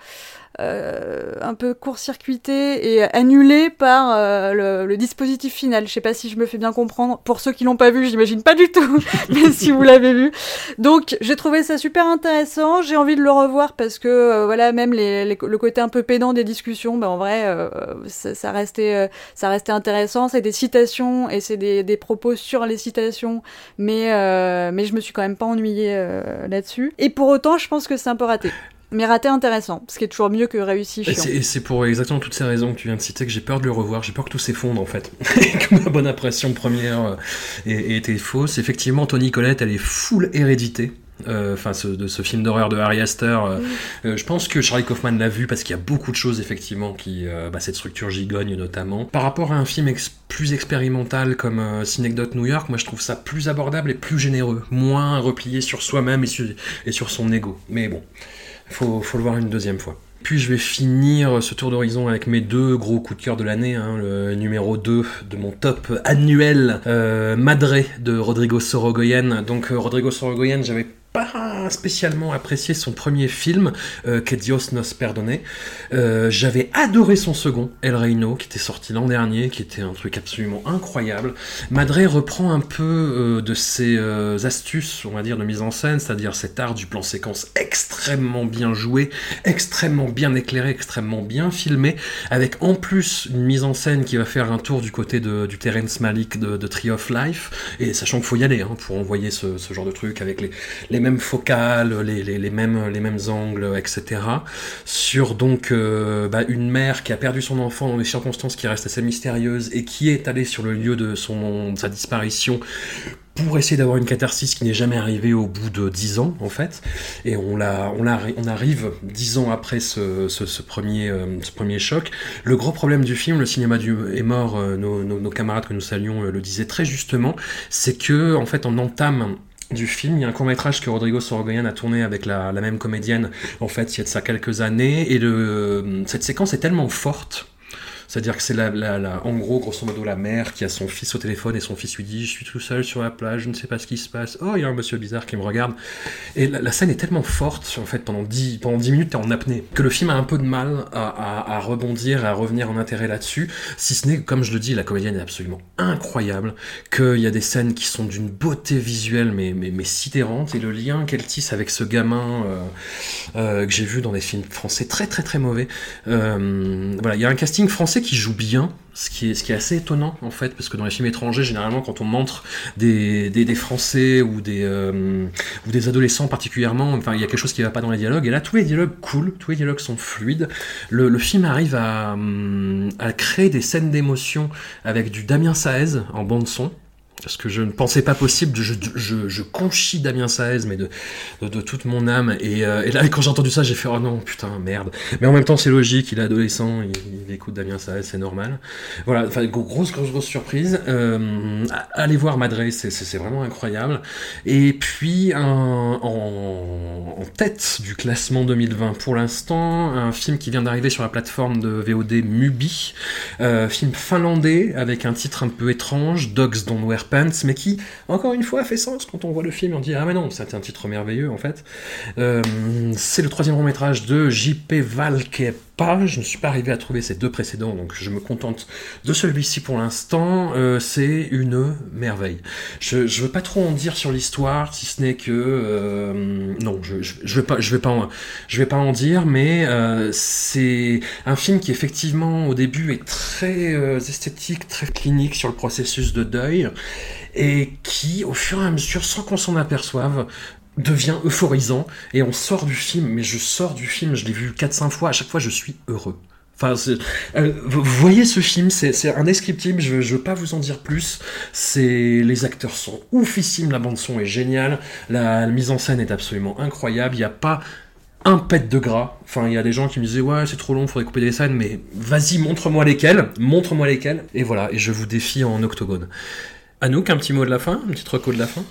euh, euh, un peu court-circuité et annulé par euh, le, le, dispositif final. Je sais pas si je me fais bien comprendre. Pour ceux qui l'ont pas vu, j'imagine pas du tout, mais si vous l'avez vu. Donc j'ai trouvé ça super intéressant. J'ai envie de le revoir parce que euh, voilà, même les, les, le côté un peu pédant des discussions, ben en vrai, euh, ça, ça, restait, ça restait intéressant. C'est des citations et c'est des, des, propos sur les citations, mais euh, mais je me suis quand même pas ennuyée euh, là-dessus. Et pour autant, je pense que c'est un peu raté mais raté intéressant, ce qui est toujours mieux que réussi chiant.
Et c'est pour exactement toutes ces raisons que tu viens de citer que j'ai peur de le revoir, j'ai peur que tout s'effondre en fait, que ma bonne impression première ait, été fausse. Effectivement, Tony Collette, elle est full hérédité. Enfin, euh, ce, de ce film d'horreur de Harry Astor, euh, je pense que Charlie Kaufman l'a vu parce qu'il y a beaucoup de choses effectivement qui, euh, bah, cette structure gigogne notamment. Par rapport à un film ex plus expérimental comme euh, Synecdoche New York, moi je trouve ça plus abordable et plus généreux, moins replié sur soi-même et et sur son ego. Mais bon, faut, le voir une deuxième fois. Puis je vais finir ce tour d'horizon avec mes deux gros coups de cœur de l'année. Hein, le numéro 2 de mon top annuel, euh, Madre de Rodrigo Sorogoyen. Donc euh, Rodrigo Sorogoyen, j'avais pas spécialement apprécié son premier film, euh, Que Dios nos perdone. Euh, J'avais adoré son second, El Reino, qui était sorti l'an dernier, qui était un truc absolument incroyable. Madré reprend un peu euh, de ses euh, astuces, on va dire, de mise en scène, c'est-à-dire cet art du plan séquence extrêmement bien joué, extrêmement bien éclairé, extrêmement bien filmé, avec en plus une mise en scène qui va faire un tour du côté de, du Terrence Malick de, de Tree of Life, et sachant qu'il faut y aller hein, pour envoyer ce, ce genre de truc avec les, les mêmes focales, les, les, les mêmes, les mêmes angles, etc. Sur donc euh, bah, une mère qui a perdu son enfant dans des circonstances qui restent assez mystérieuses et qui est allée sur le lieu de, son, de sa disparition pour essayer d'avoir une catharsis qui n'est jamais arrivée au bout de dix ans en fait et on la, on la, on arrive dix ans après ce, ce, premier, euh, ce premier choc. Le gros problème du film, le cinéma du, est mort, euh, nos, nos, nos camarades que nous saluons euh, le disaient très justement, c'est que en fait on entame du film. Il y a un court métrage que Rodrigo Sorogoyen a tourné avec la, la, même comédienne, en fait, il y a de ça quelques années, et le, cette séquence est tellement forte c'est-à-dire que c'est la, en gros, grosso modo, la mère qui a son fils au téléphone et son fils lui dit Je suis tout seul sur la plage, je ne sais pas ce qui se passe. Oh, il y a un monsieur bizarre qui me regarde. Et la, la scène est tellement forte, en fait, pendant 10, pendant 10 minutes, t'es en apnée, que le film a un peu de mal à, à, à rebondir, à revenir en intérêt là-dessus. Si ce n'est, comme je le dis, la comédienne est absolument incroyable, qu'il y a des scènes qui sont d'une beauté visuelle, mais, mais, mais sidérante, et le lien qu'elle tisse avec ce gamin euh, euh, que j'ai vu dans des films français très, très, très mauvais. Euh, voilà, il y a un casting français qui joue bien, ce qui, est, assez étonnant en fait, parce que dans les films étrangers, généralement, quand on montre des, Français ou des, euh, ou des adolescents particulièrement, enfin, il y a quelque chose qui va pas dans les dialogues, et là, tous les dialogues cool, tous les dialogues sont fluides. Le, film arrive à, à créer des scènes d'émotion avec du Damien Saez en bande-son parce que je ne pensais pas possible, je, je, je conchis Damien Saez, mais de, de, toute mon âme, et, euh, et là, quand j'ai entendu ça, j'ai fait, oh non, putain, merde. Mais en même temps, c'est logique, il est adolescent, il, écoute Damien Saez, c'est normal. Voilà, enfin, grosse, grosse, grosse surprise. Euh, allez voir Madre, c'est vraiment incroyable. Et puis, en, en, tête du classement 2020 pour l'instant, un film qui vient d'arriver sur la plateforme de VOD Mubi, euh, film finlandais, avec un titre un peu étrange, Dogs Don't Wear Mais qui, encore une fois, fait sens quand on voit le film. On dit ah mais non, c'est un titre merveilleux en fait. Euh, c'est le troisième long métrage de J.P. Valkeap pas, je ne suis pas arrivé à trouver ces deux précédents, donc je me contente de celui-ci pour l'instant. Euh, c'est une merveille. Je, ne veux pas trop en dire sur l'histoire, si ce n'est que euh, non, je, je, vais pas, en, pas en dire, mais euh, c'est un film qui effectivement au début est très esthétique, très clinique sur le processus de deuil et qui, au fur et à mesure, sans qu'on s'en aperçoive, devient euphorisant et on sort du film, mais je sors du film, je l'ai vu 4-5 fois, à chaque fois je suis heureux. Enfin, euh, vous voyez ce film, c'est indescriptible, je, je veux pas vous en dire plus. C'est Les acteurs sont oufissimes, la bande-son est géniale, la, la, mise en scène est absolument incroyable, il n'y a pas un pet de gras. Enfin, il y a des gens qui me disaient ouais c'est trop long, faudrait couper des scènes, mais vas-y montre-moi lesquelles, montre-moi lesquelles, et voilà, et je vous défie en octogone. Anouk, un petit mot de la fin, un petit reco de la fin?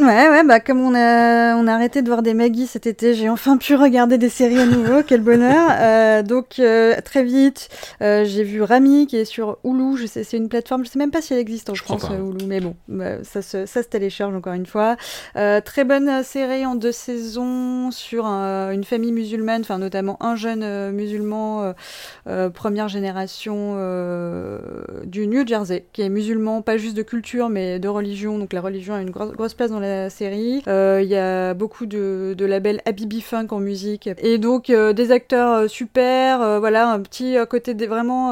Ouais, ouais, bah comme on a, on a arrêté de voir des Maggie cet été, j'ai enfin pu regarder des séries à nouveau, quel bonheur. Euh, donc euh, très vite, euh, j'ai vu Rami qui est sur Hulu, je sais, c'est une plateforme, je sais même pas si elle existe en
je
France,
pas,
Hulu, mais bon, bah, ça, se, ça se télécharge encore une fois. Euh, très bonne série en deux saisons sur un, une famille musulmane, enfin notamment un jeune musulman euh, première génération du New Jersey, qui est musulman, pas juste de culture, mais de religion, donc la religion a une grosse, grosse place dans série. Il euh, y a beaucoup de, labels Habibi Funk en musique. Et donc euh, des acteurs euh, super, voilà, un petit côté vraiment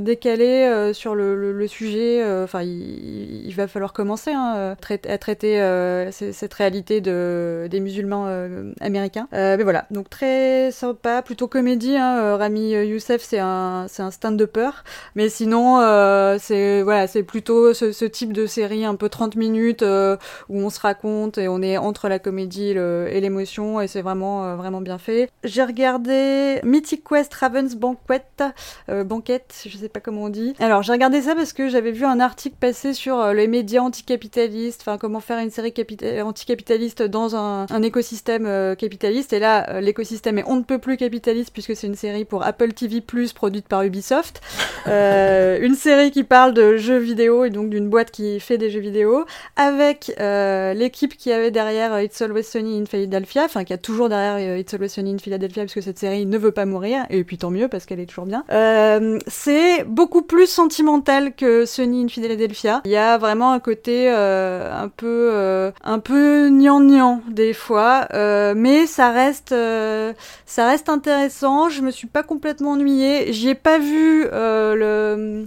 décalé sur le, sujet. Enfin, il, il, va falloir commencer hein, à traiter cette réalité de, des musulmans américains. mais voilà, donc très sympa, plutôt comédie. Hein. Rami Youssef, c'est un, un stand-upper. Mais sinon, c'est voilà, c'est plutôt ce, ce, type de série un peu 30 minutes où on se raconte et on est entre la comédie le, et l'émotion et c'est vraiment euh, vraiment bien fait. J'ai regardé Mythic Quest Raven's Banquet, euh, banquette, je sais pas comment on dit. Alors j'ai regardé ça parce que j'avais vu un article passer sur euh, les médias anticapitalistes, enfin comment faire une série anticapitaliste dans un, un écosystème euh, capitaliste et là l'écosystème est on ne peut plus capitaliste puisque c'est une série pour Apple TV Plus produite par Ubisoft. une série qui parle de jeux vidéo et donc d'une boîte qui fait des jeux vidéo avec euh, euh, l'équipe qui avait derrière euh, It's Always Sunny in Philadelphia, enfin qui a toujours derrière euh, It's Always Sunny in Philadelphia, parce que cette série ne veut pas mourir, et puis tant mieux parce qu'elle est toujours bien. C'est beaucoup plus sentimental que Sunny in Philadelphia. Il y a vraiment un côté un peu un peu des fois, mais ça reste ça reste intéressant. Je me suis pas complètement ennuyée. J'y ai pas vu le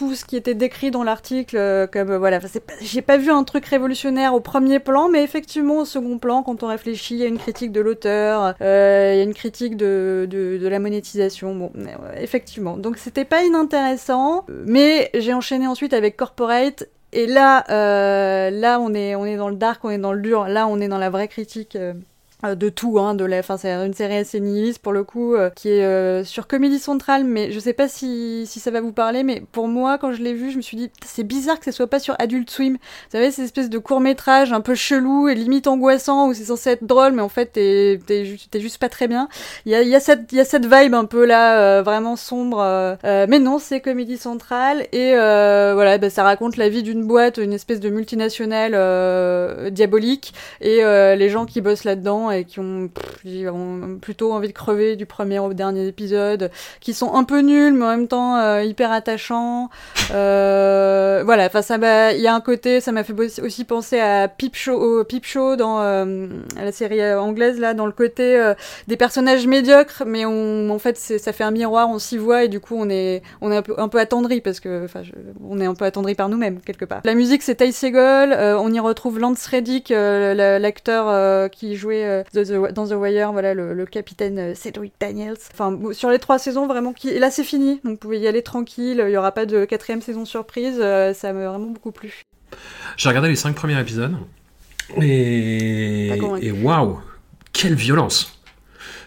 tout ce qui était décrit dans l'article, euh, comme euh, voilà, j'ai pas vu un truc révolutionnaire au premier plan, mais effectivement au second plan, quand on réfléchit, il y a une critique de l'auteur, euh, il y a une critique de, de, la monétisation, bon, ouais, effectivement. Donc c'était pas inintéressant, mais j'ai enchaîné ensuite avec Corporate. Et là, euh, là, on est, on est dans le dark, on est dans le dur. Là, on est dans la vraie critique. euh, euh, de tout, hein, de la, c'est une série assez nihiliste pour le coup, euh, qui est euh, sur Comédie Centrale, mais je sais pas si, si ça va vous parler, mais pour moi quand je l'ai vu, je me suis dit c'est bizarre que ce soit pas sur Adult Swim. Vous savez ces espèces de courts métrages un peu chelou et limite angoissant où c'est censé être drôle, mais en fait t'es t'es ju- t'es juste pas très bien. Il y a, y a cette y a cette vibe un peu là euh, vraiment sombre, euh, euh, mais non c'est Comédie Centrale et euh, voilà bah, ça raconte la vie d'une boîte, une espèce de multinationale euh, diabolique et euh, les gens qui bossent là-dedans et qui ont, plutôt envie de crever du premier au dernier épisode, qui sont un peu nuls mais en même temps euh, hyper attachants. Euh, voilà, enfin ça il y a un côté, ça m'a fait aussi penser à Peep Show, Peep Show dans euh, la série anglaise là, dans le côté des personnages médiocres, mais en fait ça fait un miroir, on s'y voit et du coup on est, un peu, un attendri parce que, enfin, on est un peu attendri par nous-mêmes quelque part. La musique c'est Ty Segall, on y retrouve Lance Reddick, la- l'acteur qui jouait euh, The- The- dans The Wire, voilà le, le capitaine euh, Cedric Daniels. Enfin sur les trois saisons vraiment qui, et là c'est fini, donc vous pouvez y aller tranquille, il y aura pas de quatrième saison surprise, euh, ça m'a vraiment beaucoup plu.
J'ai regardé les cinq premiers épisodes. Et et waouh, quelle violence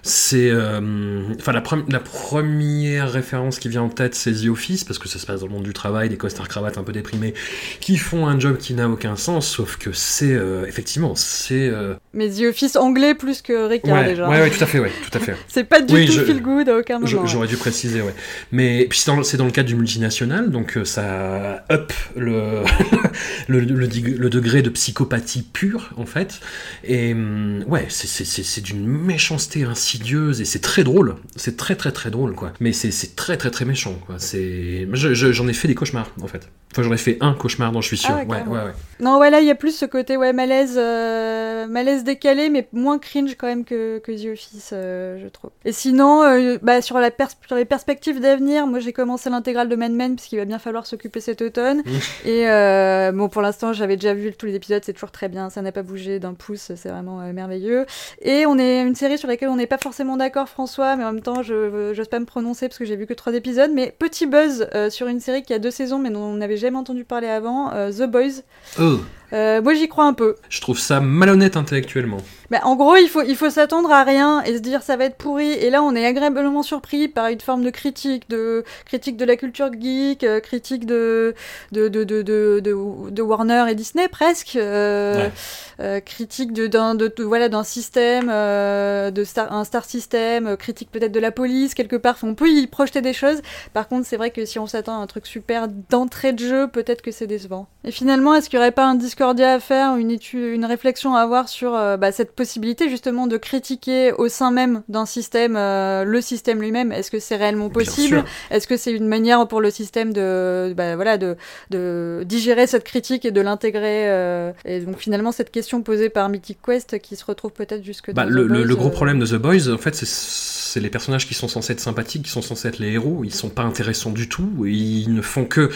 C'est euh, enfin la, pre- la première référence qui vient en tête, c'est The Office parce que ça se passe dans le monde du travail, des costards cravates un peu déprimés qui font un job qui n'a aucun sens, sauf que c'est euh, effectivement c'est euh,
Mais The Office anglais plus que Ricard
ouais,
déjà.
ouais ouais tout à fait ouais tout à fait.
C'est pas du
Oui,
tout
je-
feel good à aucun moment.
J'aurais dû préciser, ouais. Mais puis c'est dans, le cadre du multinational, donc ça up le, le, le degré de psychopathie pure, en fait. Et hum, ouais, c'est- d'une méchanceté et c'est très drôle. C'est très très très drôle, quoi. Mais c'est très très très méchant, quoi. C'est- je- je- J'en ai fait des cauchemars, en fait. Enfin, j'en ai fait un cauchemar dont je suis sûr.
Ah ouais,
ouais.
Non, ouais, là, il y a plus ce côté ouais, malaise, euh, malaise décalé, mais moins cringe quand même que, que The Office, euh, je trouve. Et sinon, euh, bah, sur, la pers- sur les perspectives d'avenir, moi j'ai commencé l'intégrale de Mad Men, puisqu'il va bien falloir s'occuper cet automne. Et euh, bon, pour l'instant, j'avais déjà vu tous les épisodes, c'est toujours très bien, ça n'a pas bougé d'un pouce, c'est vraiment merveilleux. Et on est une série sur laquelle on n'est pas forcément d'accord, François, mais en même temps, je j'ose pas me prononcer parce que j'ai vu que trois épisodes. Mais petit buzz euh, sur une série qui a deux saisons, mais dont on n'avait jamais entendu parler avant, euh, The Boys.
Oh,
Euh, moi, j'y crois un peu.
je trouve ça malhonnête intellectuellement.
Bah, en gros, il faut, il faut s'attendre à rien et se dire ça va être pourri. Et là, on est agréablement surpris par une forme de critique, de critique de la culture geek, euh, critique de de, de, de, de, Warner et Disney presque, euh,
Ouais.
euh, critique d'un, de, voilà, d'un système, euh, de star, un star system, critique peut-être de la police quelque part. Enfin, on peut y projeter des choses. Par contre, c'est vrai que si on s'attend à un truc super d'entrée de jeu, peut-être que c'est décevant. Et finalement, est-ce qu'il n'y aurait pas un Discordia à faire, une étude, une réflexion à avoir sur euh, bah, cette possibilité justement de critiquer au sein même d'un système euh, le système lui-même Est-ce que c'est réellement possible. Est-ce que c'est une manière pour le système de, bah, voilà, de, de digérer cette critique et de l'intégrer euh, Et donc finalement, cette question posée par Mythic Quest qui se retrouve peut-être jusque
Bah,
dans
le,
The
le-
Boys,
le gros problème de The Boys, en fait, c'est- les personnages qui sont censés être sympathiques, qui sont censés être les héros. Ils sont pas intéressants du tout. Ils ne font que,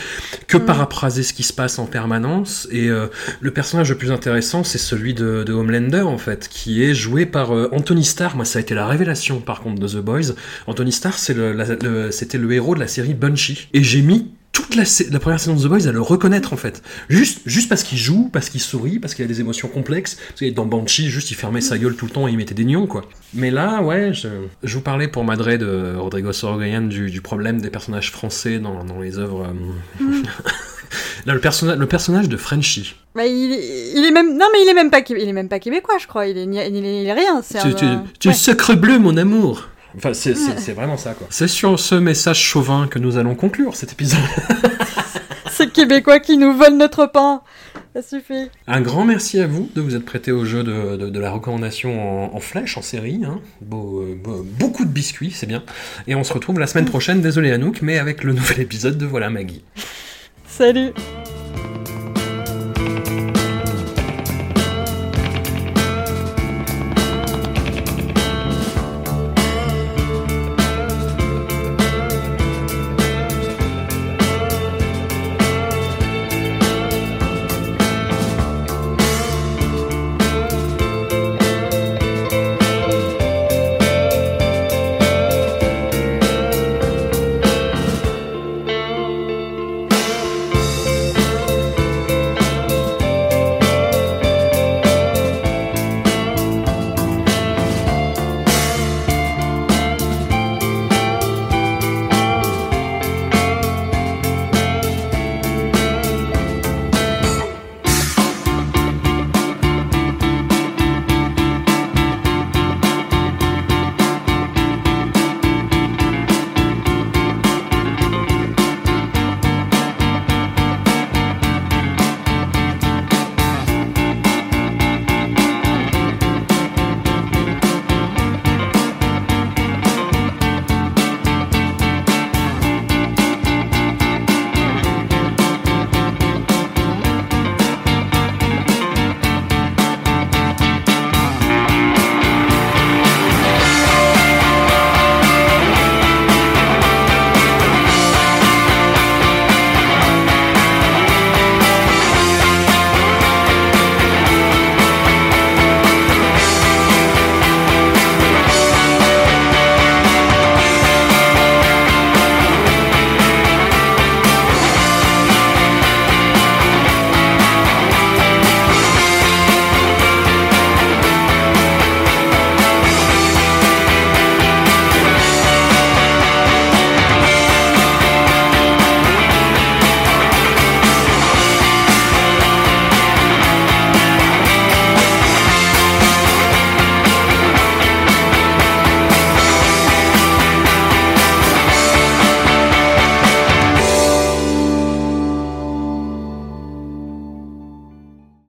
que
Mm.
paraphraser ce qui se passe en permanence. Et euh, le personnage le plus intéressant, c'est celui de, de Homelander, en fait, qui est joué par euh, Anthony Starr. Moi, ça a été la révélation, par contre, de The Boys. Anthony Starr, c'est le- c'était le héros de la série Bunchy. Et j'ai mis toute la, première saison de The Boys à le reconnaître en fait. Juste, juste parce qu'il joue, parce qu'il sourit, parce qu'il a des émotions complexes. Parce que dans Banshee, juste il fermait sa gueule tout le temps et il mettait des nions quoi. Mais là, ouais, je, je vous parlais pour Madrid de Rodrigo Sorogoyen du, du problème des personnages français dans, dans les œuvres. euh, Là, le, personna- le personnage de Frenchie.
Bah, il, il est même non mais il est même pas il est même pas québécois je crois il est il est, il est rien c'est
Tu,
un-
tu, tu
ouais.
sacre bleu, mon amour. Enfin, c'est vraiment ça quoi. C'est sur ce message chauvin que nous allons conclure cet épisode.
ces québécois qui nous volent notre pain Ça suffit.
Un grand merci à vous de vous être prêté au jeu de, de- de la recommandation en, en flèche, en série. hein. Beau- euh, beau- beaucoup de biscuits, c'est bien. Et on se retrouve la semaine prochaine, désolé Anouk, mais avec le nouvel épisode de Voilà Maggie.
Salut.